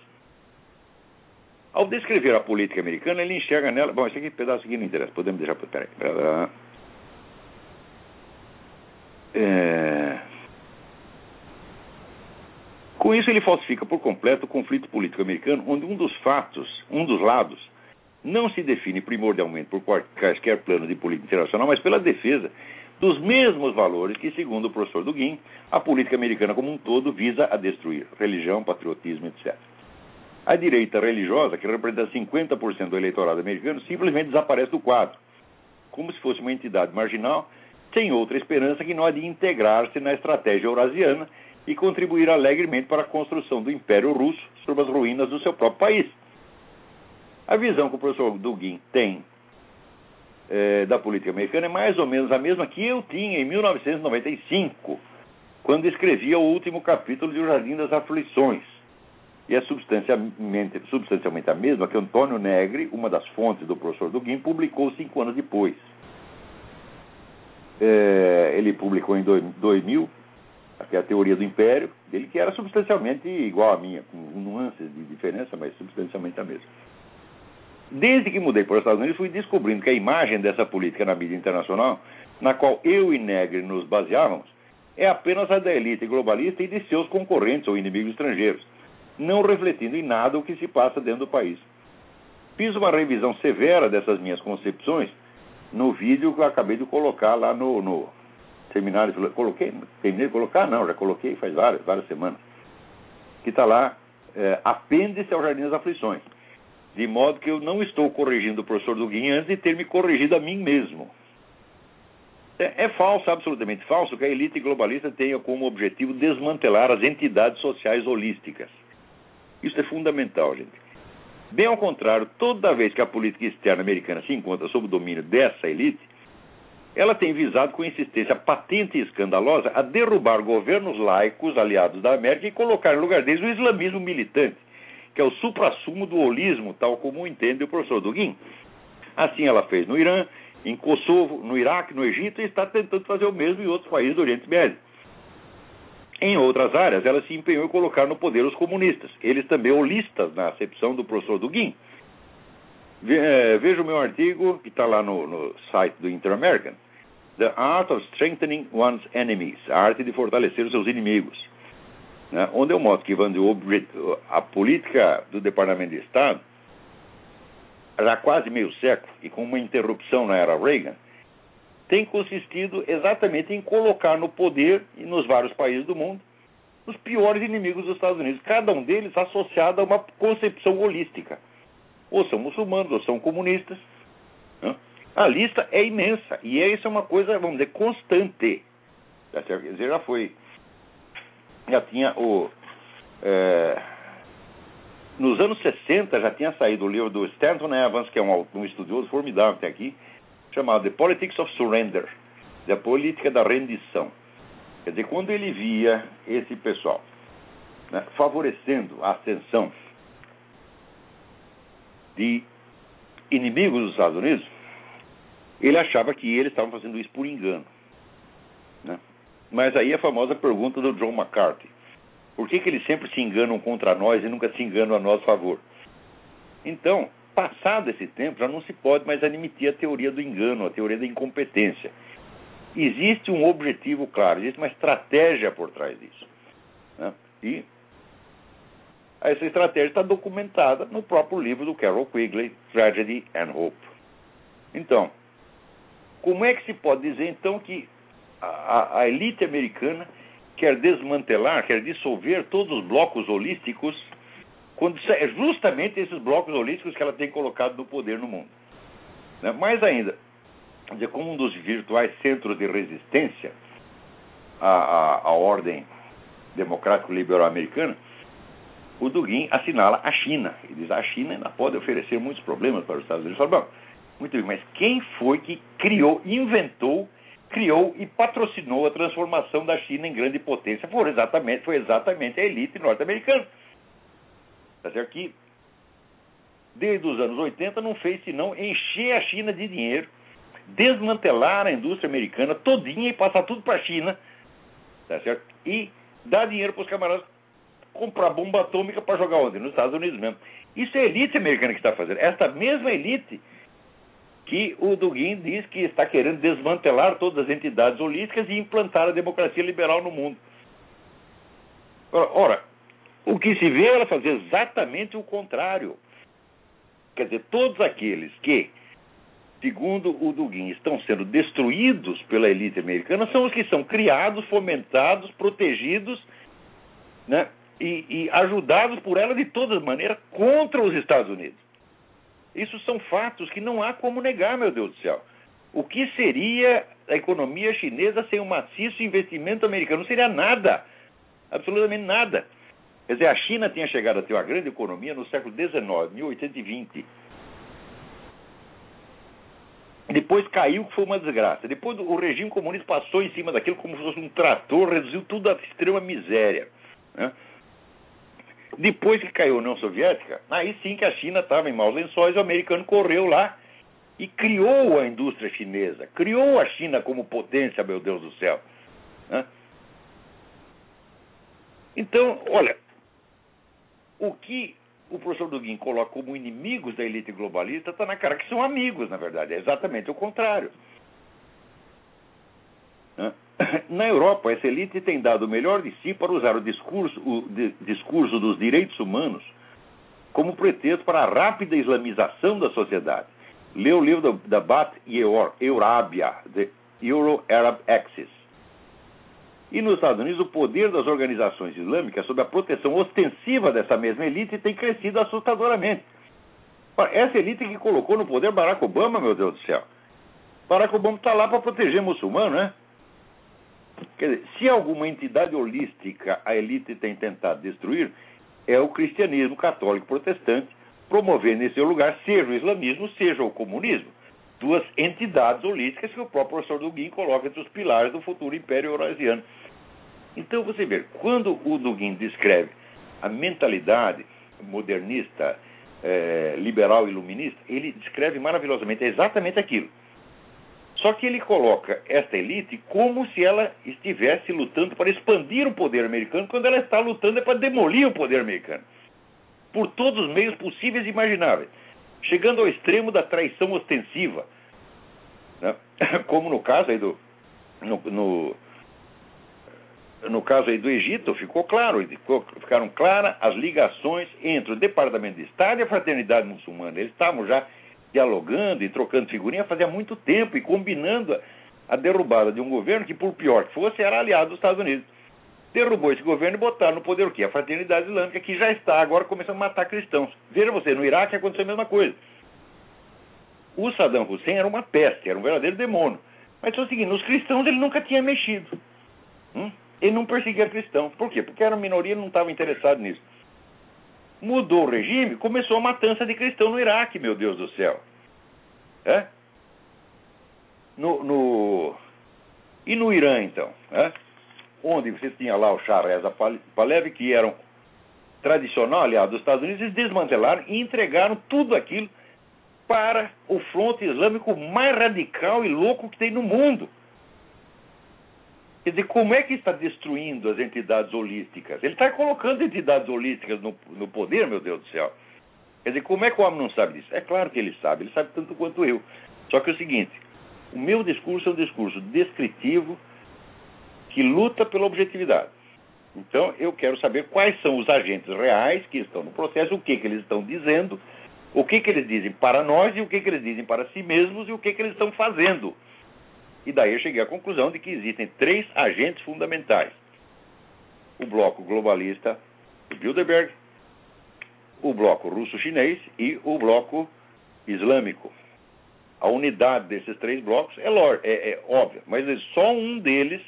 Ao descrever a política americana, ele enxerga nela. Bom, esse aqui, pedaço aqui não interessa, podemos deixar. Peraí. É... Com isso, ele falsifica por completo o conflito político americano, onde um dos fatos, um dos lados, não se define primordialmente por quaisquer plano de política internacional, mas pela defesa dos mesmos valores que, segundo o professor Dugin, a política americana como um todo visa a destruir: religião, patriotismo, etc. A direita religiosa, que representa 50% do eleitorado americano, simplesmente desaparece do quadro, como se fosse uma entidade marginal, sem outra esperança que não a de integrar-se na estratégia eurasiana e contribuir alegremente para a construção do Império Russo sobre as ruínas do seu próprio país. A visão que o professor Dugin tem é, da política americana é mais ou menos a mesma que eu tinha em 1995, quando escrevia o último capítulo de O Jardim das Aflições. E é substancialmente, substancialmente a mesma que Antônio Negri, uma das fontes do professor Dugin, publicou cinco anos depois. É, ele publicou em 2000, que é a teoria do império, dele que era substancialmente igual à minha, com nuances de diferença, mas substancialmente a mesma. Desde que mudei para os Estados Unidos, fui descobrindo que a imagem dessa política na mídia internacional, na qual eu e Negri nos baseávamos, é apenas a da elite globalista e de seus concorrentes ou inimigos estrangeiros, não refletindo em nada o que se passa dentro do país. Fiz uma revisão severa dessas minhas concepções no vídeo que eu acabei de colocar lá no, no seminário. Coloquei, terminei de colocar? Não, já coloquei faz várias, várias semanas. Que está lá, é, apêndice ao Jardim das Aflições de modo que eu não estou corrigindo o professor Duguin antes de ter me corrigido a mim mesmo. É, é falso, absolutamente falso, que a elite globalista tenha como objetivo desmantelar as entidades sociais holísticas. Isso é fundamental, gente. Bem ao contrário, toda vez que a política externa americana se encontra sob o domínio dessa elite, ela tem visado com insistência patente e escandalosa a derrubar governos laicos aliados da América e colocar em lugar deles o islamismo militante que é o suprassumo do holismo, tal como entende o professor Dugin. Assim ela fez no Irã, em Kosovo, no Iraque, no Egito e está tentando fazer o mesmo em outros países do Oriente Médio. Em outras áreas, ela se empenhou em colocar no poder os comunistas, eles também holistas na acepção do professor Dugin. Eh, veja o meu artigo, que está lá no, no site do Inter-American, The Art of Strengthening One's Enemies, a arte de fortalecer os seus inimigos. Né, onde eu mostro que a política do Departamento de Estado, já quase meio século, e com uma interrupção na era Reagan, tem consistido exatamente em colocar no poder e nos vários países do mundo os piores inimigos dos Estados Unidos, cada um deles associado a uma concepção holística. Ou são muçulmanos, ou são comunistas. Né? A lista é imensa, e isso é uma coisa, vamos dizer, constante. Quer dizer, já foi já tinha o. É, nos anos 60 já tinha saído o livro do Stanton Evans, que é um, um estudioso formidável tem aqui, chamado The Politics of Surrender, a política da rendição. Quer dizer, quando ele via esse pessoal né, favorecendo a ascensão de inimigos dos Estados Unidos, ele achava que eles estavam fazendo isso por engano. Né? Mas aí a famosa pergunta do John McCarthy: por que, que eles sempre se enganam contra nós e nunca se enganam a nosso favor? Então, passado esse tempo, já não se pode mais admitir a teoria do engano, a teoria da incompetência. Existe um objetivo claro, existe uma estratégia por trás disso. Né? E essa estratégia está documentada no próprio livro do Carol Quigley, Tragedy and Hope. Então, como é que se pode dizer então que a, a elite americana quer desmantelar, quer dissolver todos os blocos holísticos, quando é justamente esses blocos holísticos que ela tem colocado no poder no mundo? Né? Mais ainda, como um dos virtuais centros de resistência à, à, à ordem democrático-liberal americana, o Dugin assinala a China. Ele diz a China ainda pode oferecer muitos problemas para os Estados Unidos. Fala, muito bem, mas quem foi que criou, inventou, criou e patrocinou a transformação da China em grande potência? Foi exatamente, foi exatamente a elite norte-americana. Está certo que, desde os anos 80, não fez senão encher a China de dinheiro, desmantelar a indústria americana todinha e passar tudo para a China, tá certo? E dar dinheiro para os camaradas comprar bomba atômica para jogar onde? Nos Estados Unidos mesmo. Isso é a elite americana que está fazendo. Esta mesma elite que o Dugin diz que está querendo desmantelar todas as entidades holísticas e implantar a democracia liberal no mundo. Ora, ora o que se vê é ela fazer exatamente o contrário. Quer dizer, todos aqueles que, segundo o Dugin, estão sendo destruídos pela elite americana são os que são criados, fomentados, protegidos né, e, e ajudados por ela de todas maneiras contra os Estados Unidos. Isso são fatos que não há como negar, meu Deus do céu. O que seria a economia chinesa sem um maciço investimento americano? Não seria nada. Absolutamente nada. Quer dizer, a China tinha chegado a ter uma grande economia no século XIX, 1820. Depois caiu, que foi uma desgraça. Depois o regime comunista passou em cima daquilo como se fosse um trator, reduziu tudo à extrema miséria. Né? Depois que caiu a União Soviética, aí sim que a China estava em maus lençóis, o americano correu lá e criou a indústria chinesa, criou a China como potência, meu Deus do céu. Né? Então, olha, o que o professor Dugin coloca como inimigos da elite globalista está na cara que são amigos, na verdade, é exatamente o contrário. Na Europa, essa elite tem dado o melhor de si para usar o discurso, o discurso dos direitos humanos como pretexto para a rápida islamização da sociedade. Lê o livro da, Bat Yeor, Eurabia, The Euro-Arab Axis. E nos Estados Unidos, o poder das organizações islâmicas sob a proteção ostensiva dessa mesma elite tem crescido assustadoramente. Essa elite que colocou no poder Barack Obama, meu Deus do céu. Barack Obama está lá para proteger muçulmano, né? Quer dizer, se alguma entidade holística a elite tem tentado destruir, é o cristianismo católico protestante, promovendo em seu lugar seja o islamismo, seja o comunismo. Duas entidades holísticas que o próprio professor Dugin coloca entre os pilares do futuro império eurasiano. Então você vê, quando o Dugin descreve a mentalidade modernista, eh, liberal iluminista, ele descreve maravilhosamente exatamente aquilo. Só que ele coloca esta elite como se ela estivesse lutando para expandir o poder americano, quando ela está lutando é para demolir o poder americano. Por todos os meios possíveis e imagináveis. Chegando ao extremo da traição ostensiva. Né? Como no caso aí do. No, no, no caso aí do Egito, ficou claro, ficaram claras as ligações entre o Departamento de Estado e a Fraternidade Muçulmana. Eles estavam já dialogando e trocando figurinha fazia muito tempo e combinando a derrubada de um governo que, por pior que fosse, era aliado dos Estados Unidos. Derrubou esse governo e botaram no poder o quê? A Fraternidade Islâmica, que já está agora começando a matar cristãos. Veja você, no Iraque aconteceu a mesma coisa. O Saddam Hussein era uma peste, era um verdadeiro demônio. Mas é o seguinte, nos cristãos ele nunca tinha mexido. Hum? Ele não perseguia cristãos. Por quê? Porque era minoria e não estava interessado nisso. Mudou o regime, começou a matança de cristão no Iraque, meu Deus do céu. É? No, no... E no Irã, então? É? Onde você tinha lá o Shah Reza Pahlavi, que era um tradicional aliado dos Estados Unidos, eles desmantelaram e entregaram tudo aquilo para o fronte islâmico mais radical e louco que tem no mundo. Quer dizer, como é que está destruindo as entidades holísticas? Ele está colocando entidades holísticas no, no, poder, meu Deus do céu. Quer dizer, como é que o homem não sabe disso? É claro que ele sabe, ele sabe tanto quanto eu. Só que é o seguinte: o meu discurso é um discurso descritivo que luta pela objetividade. Então, eu quero saber quais são os agentes reais que estão no processo, o que, que eles estão dizendo, o que, que eles dizem para nós e o que, que eles dizem para si mesmos e o que, que eles estão fazendo e daí eu cheguei à conclusão de que existem três agentes fundamentais: o bloco globalista de Bilderberg, o bloco russo-chinês e o bloco islâmico. A unidade desses três blocos é, é, é óbvia, mas só um deles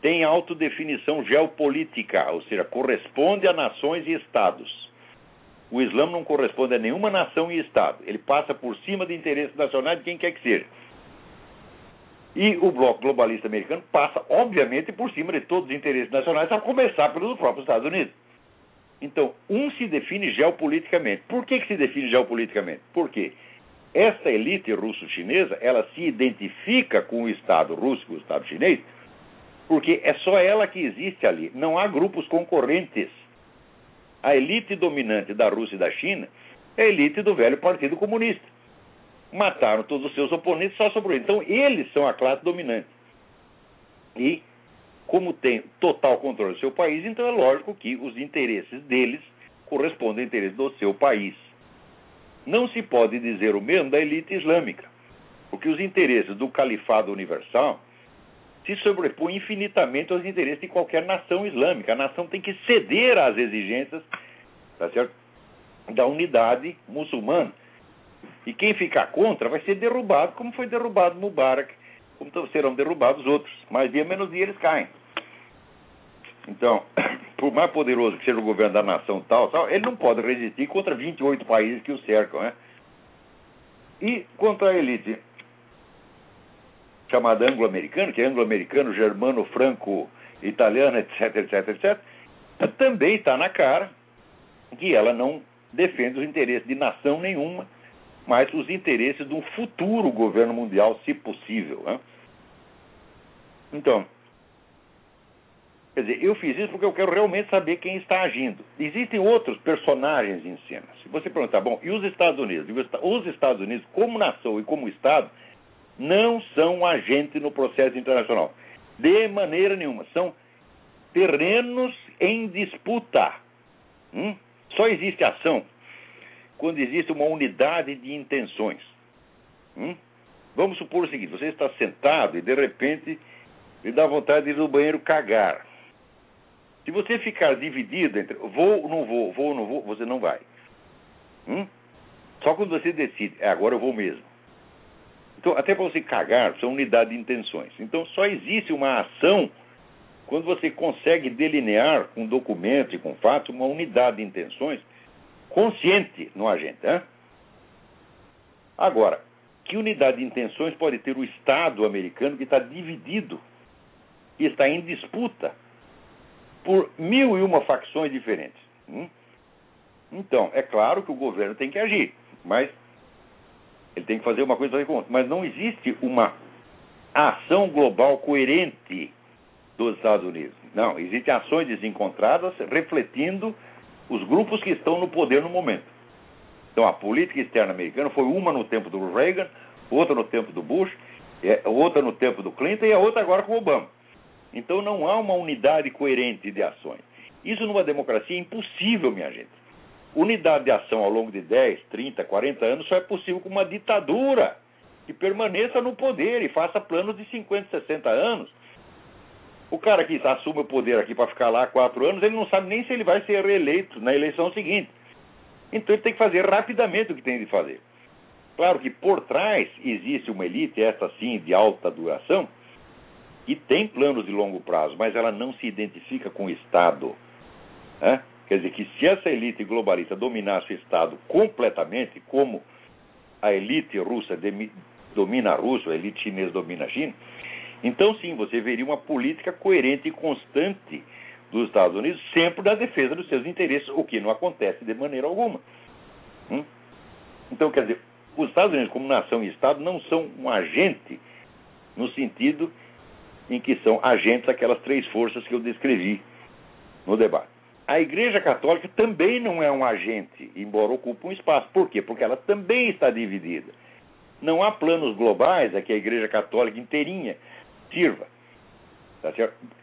tem autodefinição geopolítica, ou seja, corresponde a nações e estados. O Islã não corresponde a nenhuma nação e estado. Ele passa por cima de interesses nacionais de quem quer que seja. E o bloco globalista americano passa, obviamente, por cima de todos os interesses nacionais, a começar pelos próprios Estados Unidos. Então, um se define geopoliticamente. Por que, que se define geopoliticamente? Porque essa elite russo-chinesa, ela se identifica com o Estado russo, com o Estado chinês, porque é só ela que existe ali. Não há grupos concorrentes. A elite dominante da Rússia e da China é a elite do velho Partido Comunista mataram todos os seus oponentes, só sobrou. Então, eles são a classe dominante. E, como tem total controle do seu país, então é lógico que os interesses deles correspondem ao interesse do seu país. Não se pode dizer o mesmo da elite islâmica, porque os interesses do califado universal se sobrepõem infinitamente aos interesses de qualquer nação islâmica. A nação tem que ceder às exigências tá certo? da unidade muçulmana. E quem ficar contra vai ser derrubado, como foi derrubado Mubarak, como serão derrubados outros. Mais dia menos dia eles caem. Então, por mais poderoso que seja o governo da nação tal, tal, ele não pode resistir contra 28 países que o cercam, né? E contra a elite chamada anglo-americana, que é anglo-americano, germano, franco, italiano, etc, etc, etc, também está na cara que ela não defende os interesses de nação nenhuma mas os interesses de um futuro governo mundial, se possível. Né? Então, quer dizer, eu fiz isso porque eu quero realmente saber quem está agindo. Existem outros personagens em cena. Se você perguntar, bom, e os Estados Unidos? Os Estados Unidos, como nação e como Estado, não são agente no processo internacional. De maneira nenhuma. São terrenos em disputa. Hum? Só existe ação quando existe uma unidade de intenções. Hum? Vamos supor o seguinte: você está sentado e de repente lhe dá vontade de ir no banheiro cagar. Se você ficar dividido entre vou ou não vou, vou ou não vou, você não vai. Hum? Só quando você decide, é, agora eu vou mesmo. Então, até para você cagar, são unidade de intenções. Então, só existe uma ação quando você consegue delinear com documentos e com fatos uma unidade de intenções consciente no agente. Hein? Agora, que unidade de intenções pode ter o Estado americano que está dividido e está em disputa por mil e uma facções diferentes? Hum? Então, é claro que o governo tem que agir, mas ele tem que fazer uma coisa com outra. Mas não existe uma ação global coerente dos Estados Unidos. Não, existem ações desencontradas refletindo os grupos que estão no poder no momento. Então, a política externa americana foi uma no tempo do Reagan, outra no tempo do Bush, é, outra no tempo do Clinton e a outra agora com o Obama. Então, não há uma unidade coerente de ações. Isso numa democracia é impossível, minha gente. Unidade de ação ao longo de 10, 30, 40 anos só é possível com uma ditadura que permaneça no poder e faça planos de 50, 60 anos o cara que assume o poder aqui para ficar lá quatro anos, ele não sabe nem se ele vai ser reeleito na eleição seguinte. Então ele tem que fazer rapidamente o que tem de fazer. Claro que por trás existe uma elite, essa sim, de alta duração, que tem planos de longo prazo, mas ela não se identifica com o Estado. Né? Quer dizer que se essa elite globalista dominasse o Estado completamente, como a elite russa domina a Rússia, a elite chinesa domina a China, então sim, você veria uma política coerente e constante dos Estados Unidos sempre na defesa dos seus interesses, o que não acontece de maneira alguma. Hum? Então, quer dizer, os Estados Unidos, como nação e Estado, não são um agente no sentido em que são agentes daquelas três forças que eu descrevi no debate. A Igreja Católica também não é um agente, embora ocupe um espaço. Por quê? Porque ela também está dividida. Não há planos globais a que a Igreja Católica inteirinha sirva. Tá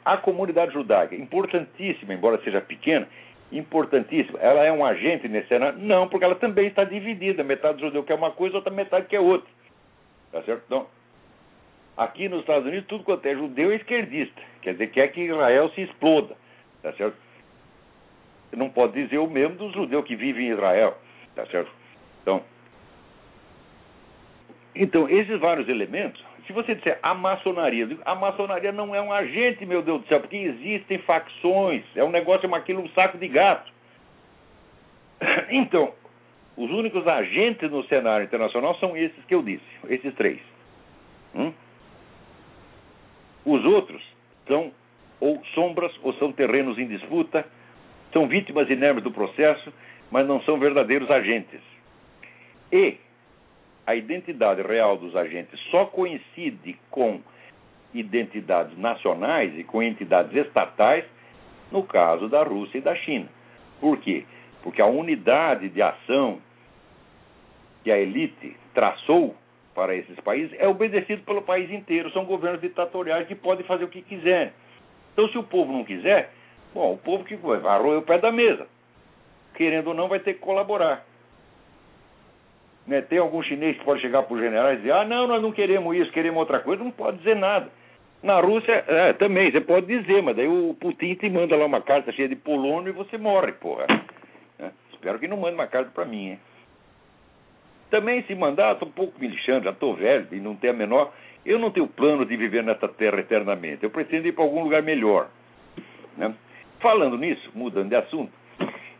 a comunidade judaica, importantíssima, embora seja pequena, importantíssima. Ela é um agente nesse cenário? Não, porque ela também está dividida. Metade judeu quer uma coisa, outra metade quer outra. Tá certo? Então, aqui nos Estados Unidos, tudo quanto é judeu é esquerdista. Quer dizer, quer que Israel se exploda. Tá certo? Não pode dizer o mesmo dos judeus que vivem em Israel. Tá certo? Então, então esses vários elementos se você disser a maçonaria, a maçonaria não é um agente, meu Deus do céu, porque existem facções, é um negócio, é aquilo um saco de gato. Então, os únicos agentes no cenário internacional são esses que eu disse, esses três. Hum? Os outros são ou sombras ou são terrenos em disputa, são vítimas inermes do processo, mas não são verdadeiros agentes. E a identidade real dos agentes só coincide com identidades nacionais e com entidades estatais no caso da Rússia e da China. Por quê? Porque a unidade de ação que a elite traçou para esses países é obedecido pelo país inteiro. São governos ditatoriais que podem fazer o que quiserem. Então, se o povo não quiser, bom, o povo que vai arroia o pé da mesa. Querendo ou não, vai ter que colaborar. Né? Tem algum chinês que pode chegar para os generais e dizer: ah, não, nós não queremos isso, queremos outra coisa. Não pode dizer nada. Na Rússia, é, também, você pode dizer, mas daí o Putin te manda lá uma carta cheia de polônio e você morre, porra. É, espero que não mande uma carta para mim, hein? Também, se mandar, estou um pouco me lixando, já estou velho e não tenho a menor. Eu não tenho plano de viver nessa terra eternamente. Eu pretendo ir para algum lugar melhor. Né? Falando nisso, mudando de assunto,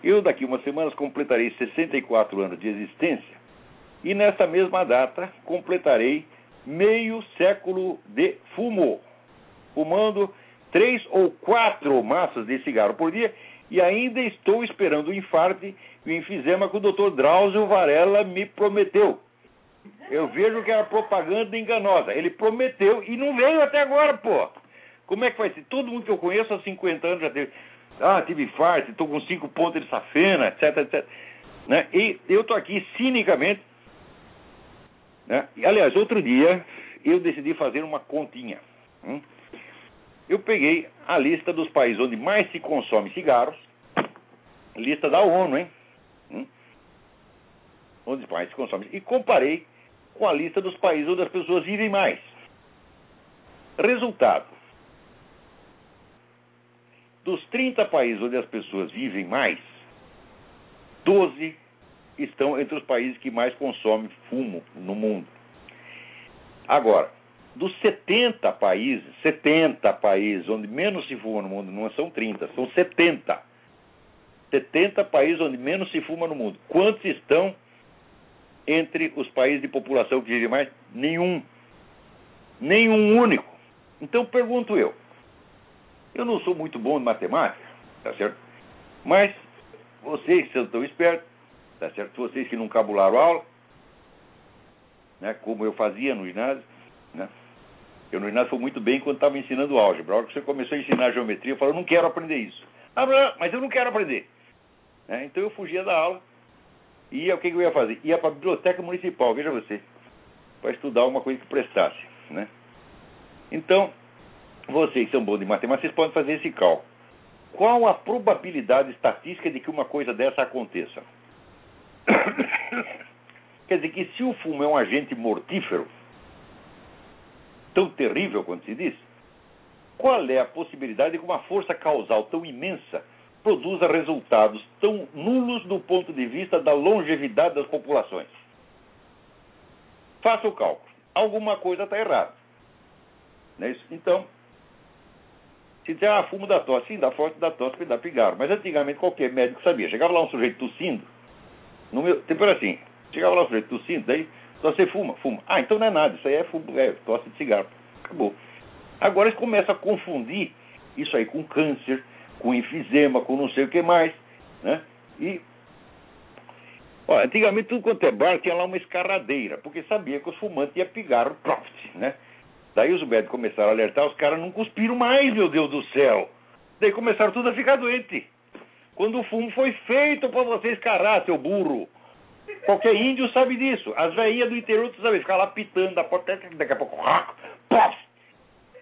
eu daqui umas semanas completarei 64 anos de existência e nessa mesma data completarei meio século de fumo, fumando três ou quatro maços de cigarro por dia e ainda estou esperando o infarto e o enfisema que o Dr. Drauzio Varela me prometeu. Eu vejo que era propaganda enganosa. Ele prometeu e não veio até agora, pô. Como é que vai ser? Todo mundo que eu conheço há 50 anos já teve. Ah, tive infarto, estou com cinco pontos de safena, etc, etc. Né? E eu estou aqui cinicamente né? E, aliás, outro dia eu decidi fazer uma continha. Hum? Eu peguei a lista dos países onde mais se consome cigarros, lista da ONU, hein? Hum? Onde mais se consome, e comparei com a lista dos países onde as pessoas vivem mais. Resultado: dos 30 países onde as pessoas vivem mais, 12 estão entre os países que mais consomem fumo no mundo. Agora, dos 70 países, 70 países onde menos se fuma no mundo, não são 30, são 70. 70 países onde menos se fuma no mundo. Quantos estão entre os países de população que vive mais? Nenhum. Nenhum único. Então pergunto eu. Eu não sou muito bom em matemática, tá certo? Mas vocês que são tão espertos, Tá certo? Vocês que não cabularam aula, né, como eu fazia no ginásio, né? Eu no ginásio foi muito bem quando estava ensinando álgebra. A hora que você começou a ensinar geometria, eu eu não quero aprender isso. Ah, mas eu não quero aprender. Né? Então eu fugia da aula e o que, que eu ia fazer? Ia para a biblioteca municipal, veja você, para estudar uma coisa que prestasse. Né? Então, vocês são bons de matemática, vocês podem fazer esse cálculo. Qual a probabilidade estatística de que uma coisa dessa aconteça? Quer dizer que se o fumo é um agente mortífero, tão terrível quanto se diz, qual é a possibilidade de que uma força causal tão imensa produza resultados tão nulos do ponto de vista da longevidade das populações? Faça o cálculo. Alguma coisa está errada. É? Então, Se dizer, ah, fumo da tosse, sim, dá forte da tosse, dá pigarro. Mas antigamente qualquer médico sabia. Chegava lá um sujeito tossindo, no meu, tempo era assim, chegava lá um sujeito tossindo, daí, você fuma, fuma. Ah, então não é nada, isso aí é, fumo, é tosse de cigarro. Acabou. Agora eles começam a confundir isso aí com câncer, com enfisema, com não sei o que mais, né? E antigamente tudo quanto é bar tinha lá uma escarradeira, porque sabia que os fumantes iam pigar profit, né? Daí os médicos começaram a alertar, os caras não cuspiram mais, meu Deus do céu. Daí começaram tudo a ficar doente. Quando o fumo foi feito para você escarrar, seu burro. Qualquer índio sabe disso. As velhinhas do interior, tu sabe, ficar lá pitando a porta, daqui a pouco, pof,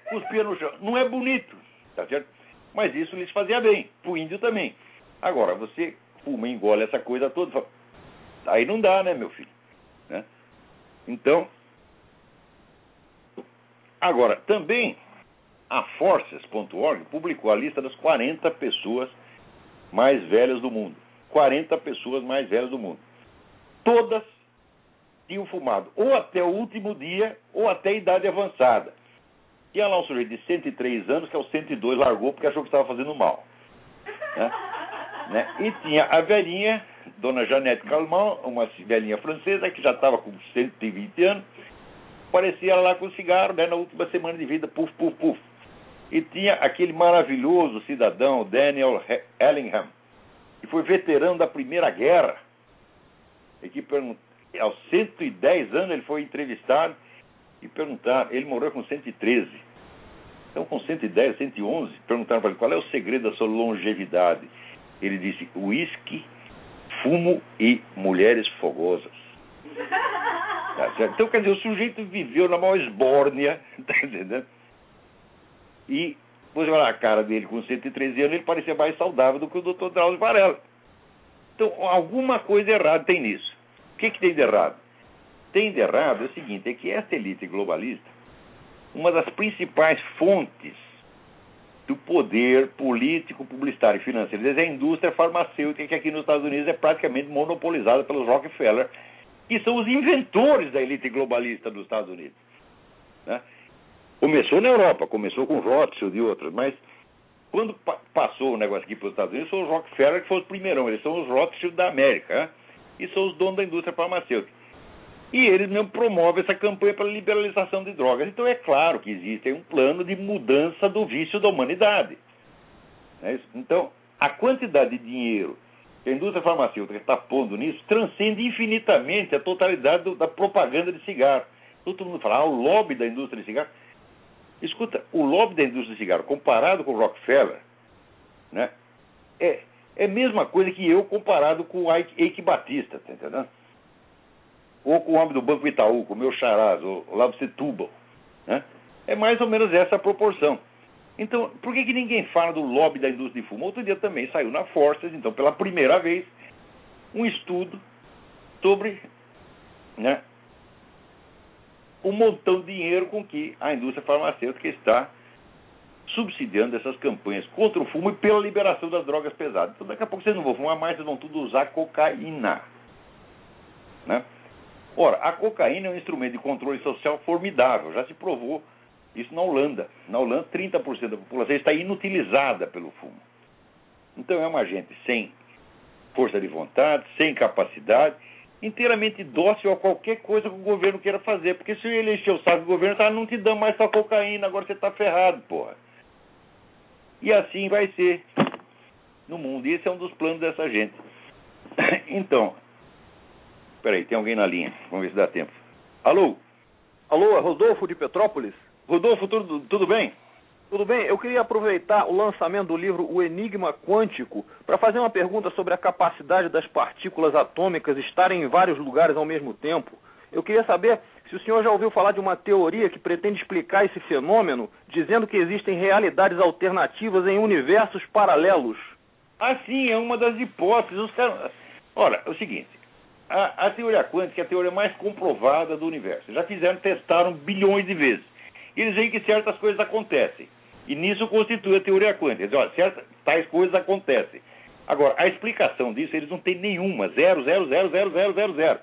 cuspia no chão. Não é bonito, tá certo? Mas isso lhes fazia bem, pro índio também. Agora, você fuma, engole essa coisa toda, Aí não dá, né, meu filho? Né? Então, agora, também a Forces.org publicou a lista das 40 pessoas mais velhas do mundo. 40 pessoas mais velhas do mundo. Todas tinham fumado ou até o último dia ou até a idade avançada. Tinha lá um sujeito de 103 anos que aos 102 largou porque achou que estava fazendo mal. Né? Né? E tinha a velhinha Dona Janete Calmont, uma velhinha francesa que já estava com 120 anos, parecia ela lá com cigarro, né, na última semana de vida, puf, puf, puf. E tinha aquele maravilhoso cidadão, Daniel Ellingham, que foi veterano da Primeira Guerra, e que aos 110 anos ele foi entrevistado e perguntaram, ele morreu com 113. Então, com 110, 111, perguntaram para ele qual é o segredo da sua longevidade. Ele disse: uísque fumo e mulheres fogosas. Tá então, quer dizer, o sujeito viveu na maior esbórnia, tá entendendo? E você olhar a cara dele com 113 anos, ele parecia mais saudável do que o Dr. Drauzio Varela. Então, alguma coisa errada tem nisso. O que, que tem de errado? Tem de errado é o seguinte, é que esta elite globalista, uma das principais fontes do poder político, publicitário e financeiro. É a indústria farmacêutica, que aqui nos Estados Unidos é praticamente monopolizada pelos Rockefeller, que são os inventores da elite globalista dos Estados Unidos. Né? Começou na Europa, começou com Rothschild e outros, mas quando pa passou o negócio aqui para os Estados Unidos, são os Rockefeller que foram os primeirão, eles são os Rothschild da América, né? e são os donos da indústria farmacêutica. E eles mesmo promovem essa campanha para liberalização de drogas. Então é claro que existe um plano de mudança do vício da humanidade. É então, a quantidade de dinheiro que a indústria farmacêutica está pondo nisso transcende infinitamente a totalidade do, da propaganda de cigarro. Todo mundo fala, ah, o lobby da indústria de cigarro. Escuta, o lobby da indústria de cigarro, comparado com o Rockefeller, né, é, é a mesma coisa que eu comparado com o Ike, Ike Batista, tá entendendo? ou com o homem do Banco Itaú, com o meu Charaz, o Lavo Setúbal. Né? É mais ou menos essa a proporção. Então, por que, que ninguém fala do lobby da indústria de fumo? Outro dia também saiu na Forces, então, pela primeira vez, um estudo sobre né, o montão de dinheiro com que a indústria farmacêutica está subsidiando essas campanhas contra o fumo e pela liberação das drogas pesadas. Então, daqui a pouco vocês não vão fumar mais, vocês vão tudo usar cocaína. Né? Ora, a cocaína é um instrumento de controle social formidável, já se provou isso na Holanda. Na Holanda, 30% da população está inutilizada pelo fumo. Então é uma gente sem força de vontade, sem capacidade, inteiramente dócil a qualquer coisa que o governo queira fazer. Porque se ele encher o saco do governo, tá, não te dá mais sua cocaína, agora você está ferrado, porra. E assim vai ser no mundo. E esse é um dos planos dessa gente. Então, Peraí, tem alguém na linha. Vamos ver se dá tempo. Alô? Alô, é Rodolfo de Petrópolis? Rodolfo, tudo, tudo bem? Tudo bem, eu queria aproveitar o lançamento do livro O Enigma Quântico para fazer uma pergunta sobre a capacidade das partículas atômicas estarem em vários lugares ao mesmo tempo. Eu queria saber se o senhor já ouviu falar de uma teoria que pretende explicar esse fenômeno, dizendo que existem realidades alternativas em universos paralelos. Ah, sim, é uma das hipóteses. Os caras... Ora, é o seguinte: a, a, teoria quântica é a teoria mais comprovada do universo. Já fizeram, testaram bilhões de vezes. Eles veem que certas coisas acontecem. E nisso constitui a teoria quântica. Eles olha, certas, tais coisas acontecem. Agora, a explicação disso eles não têm nenhuma. Zero, zero, zero, zero, zero, zero, zero.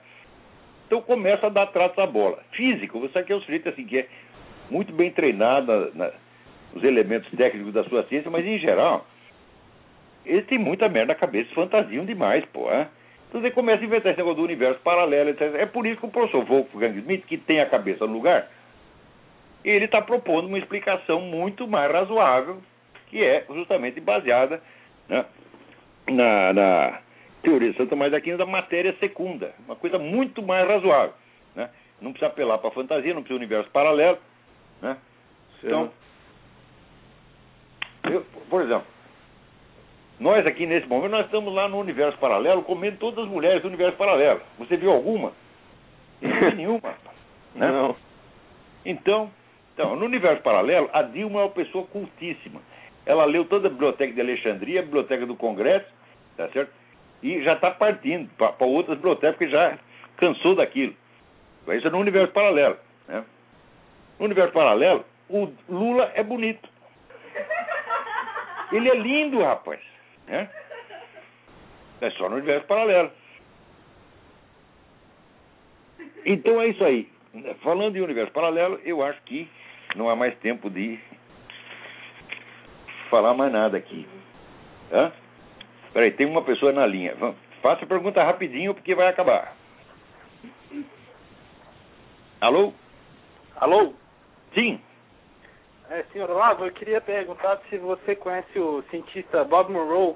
Então começa a dar tratos à bola. Físico, você aqui é um sujeito assim que é muito bem treinado na, na, os elementos técnicos da sua ciência, mas em geral, eles têm muita merda na cabeça, fantasiam demais, pô. É? Então você começa a inventar esse negócio do universo paralelo, etc. É por isso que o professor Wolfgang Smith, que tem a cabeça no lugar, ele está propondo uma explicação muito mais razoável, que é justamente baseada né, na, na, teoria de Santa Tomás de Aquino da matéria secunda, uma coisa muito mais razoável. Né? Não precisa apelar para a fantasia, não precisa universo paralelo. Né? Então, eu, por exemplo, nós aqui nesse momento, nós estamos lá no universo paralelo comendo todas as mulheres do universo paralelo. Você viu alguma? Não nenhuma. Né? Não. Então, então, no universo paralelo, a Dilma é uma pessoa cultíssima. Ela leu toda a biblioteca de Alexandria, a biblioteca do Congresso, tá certo? E já está partindo para outras bibliotecas, porque já cansou daquilo. Isso é no universo paralelo. Né? No universo paralelo, o Lula é bonito. Ele é lindo, rapaz. Né? É só no universo paralelo. Então é isso aí. Falando em universo paralelo, eu acho que não há mais tempo de falar mais nada aqui. Hã? Peraí, tem uma pessoa na linha. Faça a pergunta rapidinho porque vai acabar. Alô? Alô? Sim. É, senhor Olavo, eu queria perguntar se você conhece o cientista Bob Monroe.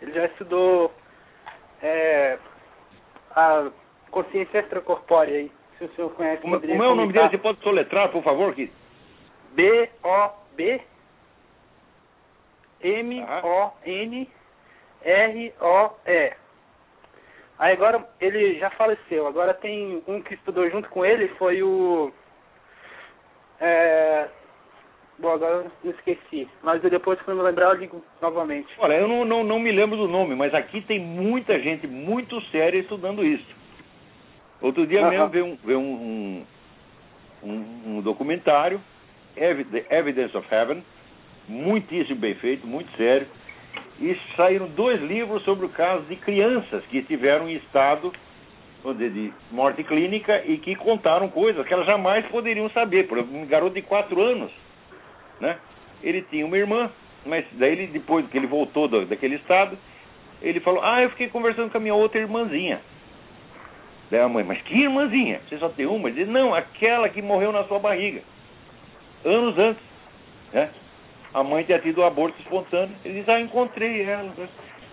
Ele já estudou é, a consciência extracorpórea aí. Se o senhor conhece, Como, como é o nome dele? Você pode soletrar, por favor? Que... B-O-B M-O-N-R-O-E. Aí agora ele já faleceu. Agora tem um que estudou junto com ele, foi o. É, Bom, agora eu esqueci. Mas depois, quando me lembrar, eu ligo novamente. Olha, eu não, não, não me lembro do nome, mas aqui tem muita gente muito séria estudando isso. Outro dia mesmo veio, um, veio um, um, um, documentário, The Evidence of Heaven, muitíssimo bem feito, muito sério. E saíram dois livros sobre o caso de crianças que estiveram em estado de morte clínica e que contaram coisas que elas jamais poderiam saber. Por exemplo, um garoto de quatro anos né? Ele tinha uma irmã, mas daí ele, depois que ele voltou daquele estado, ele falou, ah, eu fiquei conversando com a minha outra irmãzinha. Daí a mãe, mas que irmãzinha? Você só tem uma? Ele disse, não, aquela que morreu na sua barriga. Anos antes. Né? A mãe tinha tido um aborto espontâneo. Ele disse, ah, encontrei ela.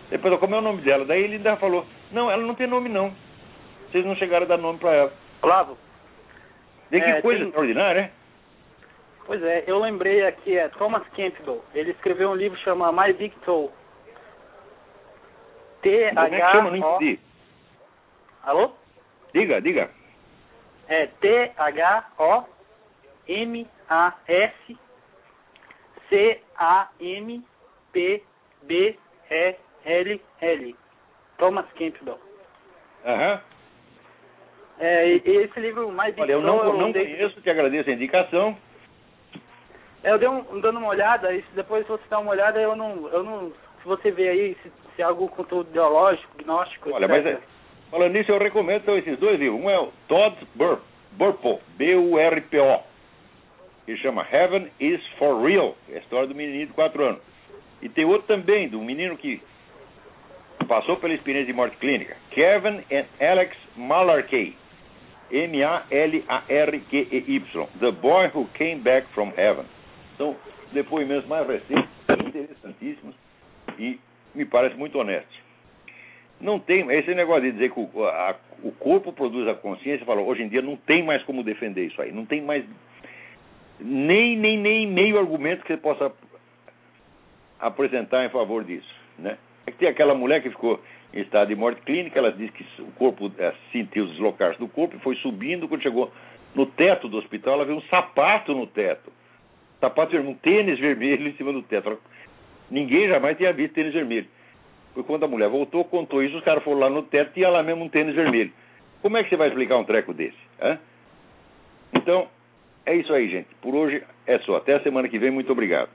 Depois, como é o nome dela? Daí ele ainda falou, não, ela não tem nome não. Vocês não chegaram a dar nome para ela. Flávio. De que é, coisa tem... extraordinária, né? Pois é, eu lembrei aqui, é Thomas Campbell. Ele escreveu um livro chamado My Big Toe. T-H-O... É Alô? Diga, diga. É T-H-O-M-A-S C-A-M-P-B-E-L-L. Thomas Campbell. Aham. É, e, esse livro, Big Olha, eu não, eu não conheço, te agradeço a indicação. É, eu dei um, dando uma olhada, e depois você dá uma olhada, eu não, eu não, se você vê aí se, se é algum conteúdo ideológico, gnóstico, Olha, etc. mas é, falando nisso, eu recomendo então, esses dois livros. Um é o Todd Burp, Burpo, B-U-R-P-O, que chama Heaven is for Real, é a história do menininho de 4 anos. E tem outro também, do menino que passou pela experiência de morte clínica, Kevin and Alex Malarkey, M-A-L-A-R-Q-E-Y, The Boy Who Came Back from Heaven. São depoimentos mais recentes, interessantíssimos e me parece muito honestos. Não tem, esse negócio de dizer que o, a, o corpo produz a consciência, falou, hoje em dia não tem mais como defender isso aí, não tem mais nem, nem, nem meio argumento que você possa apresentar em favor disso, né? É que tem aquela mulher que ficou em estado de morte clínica, ela disse que o corpo é, sentiu deslocar-se do corpo e foi subindo, quando chegou no teto do hospital, ela viu um sapato no teto sapato um tênis vermelho em cima do teto. Ninguém jamais tinha visto tênis vermelho. Foi quando a mulher voltou, contou isso, os caras foram lá no teto e tinha lá mesmo um tênis vermelho. Como é que você vai explicar um treco desse? Hã? Então, é isso aí, gente. Por hoje é só. Até a semana que vem. Muito obrigado.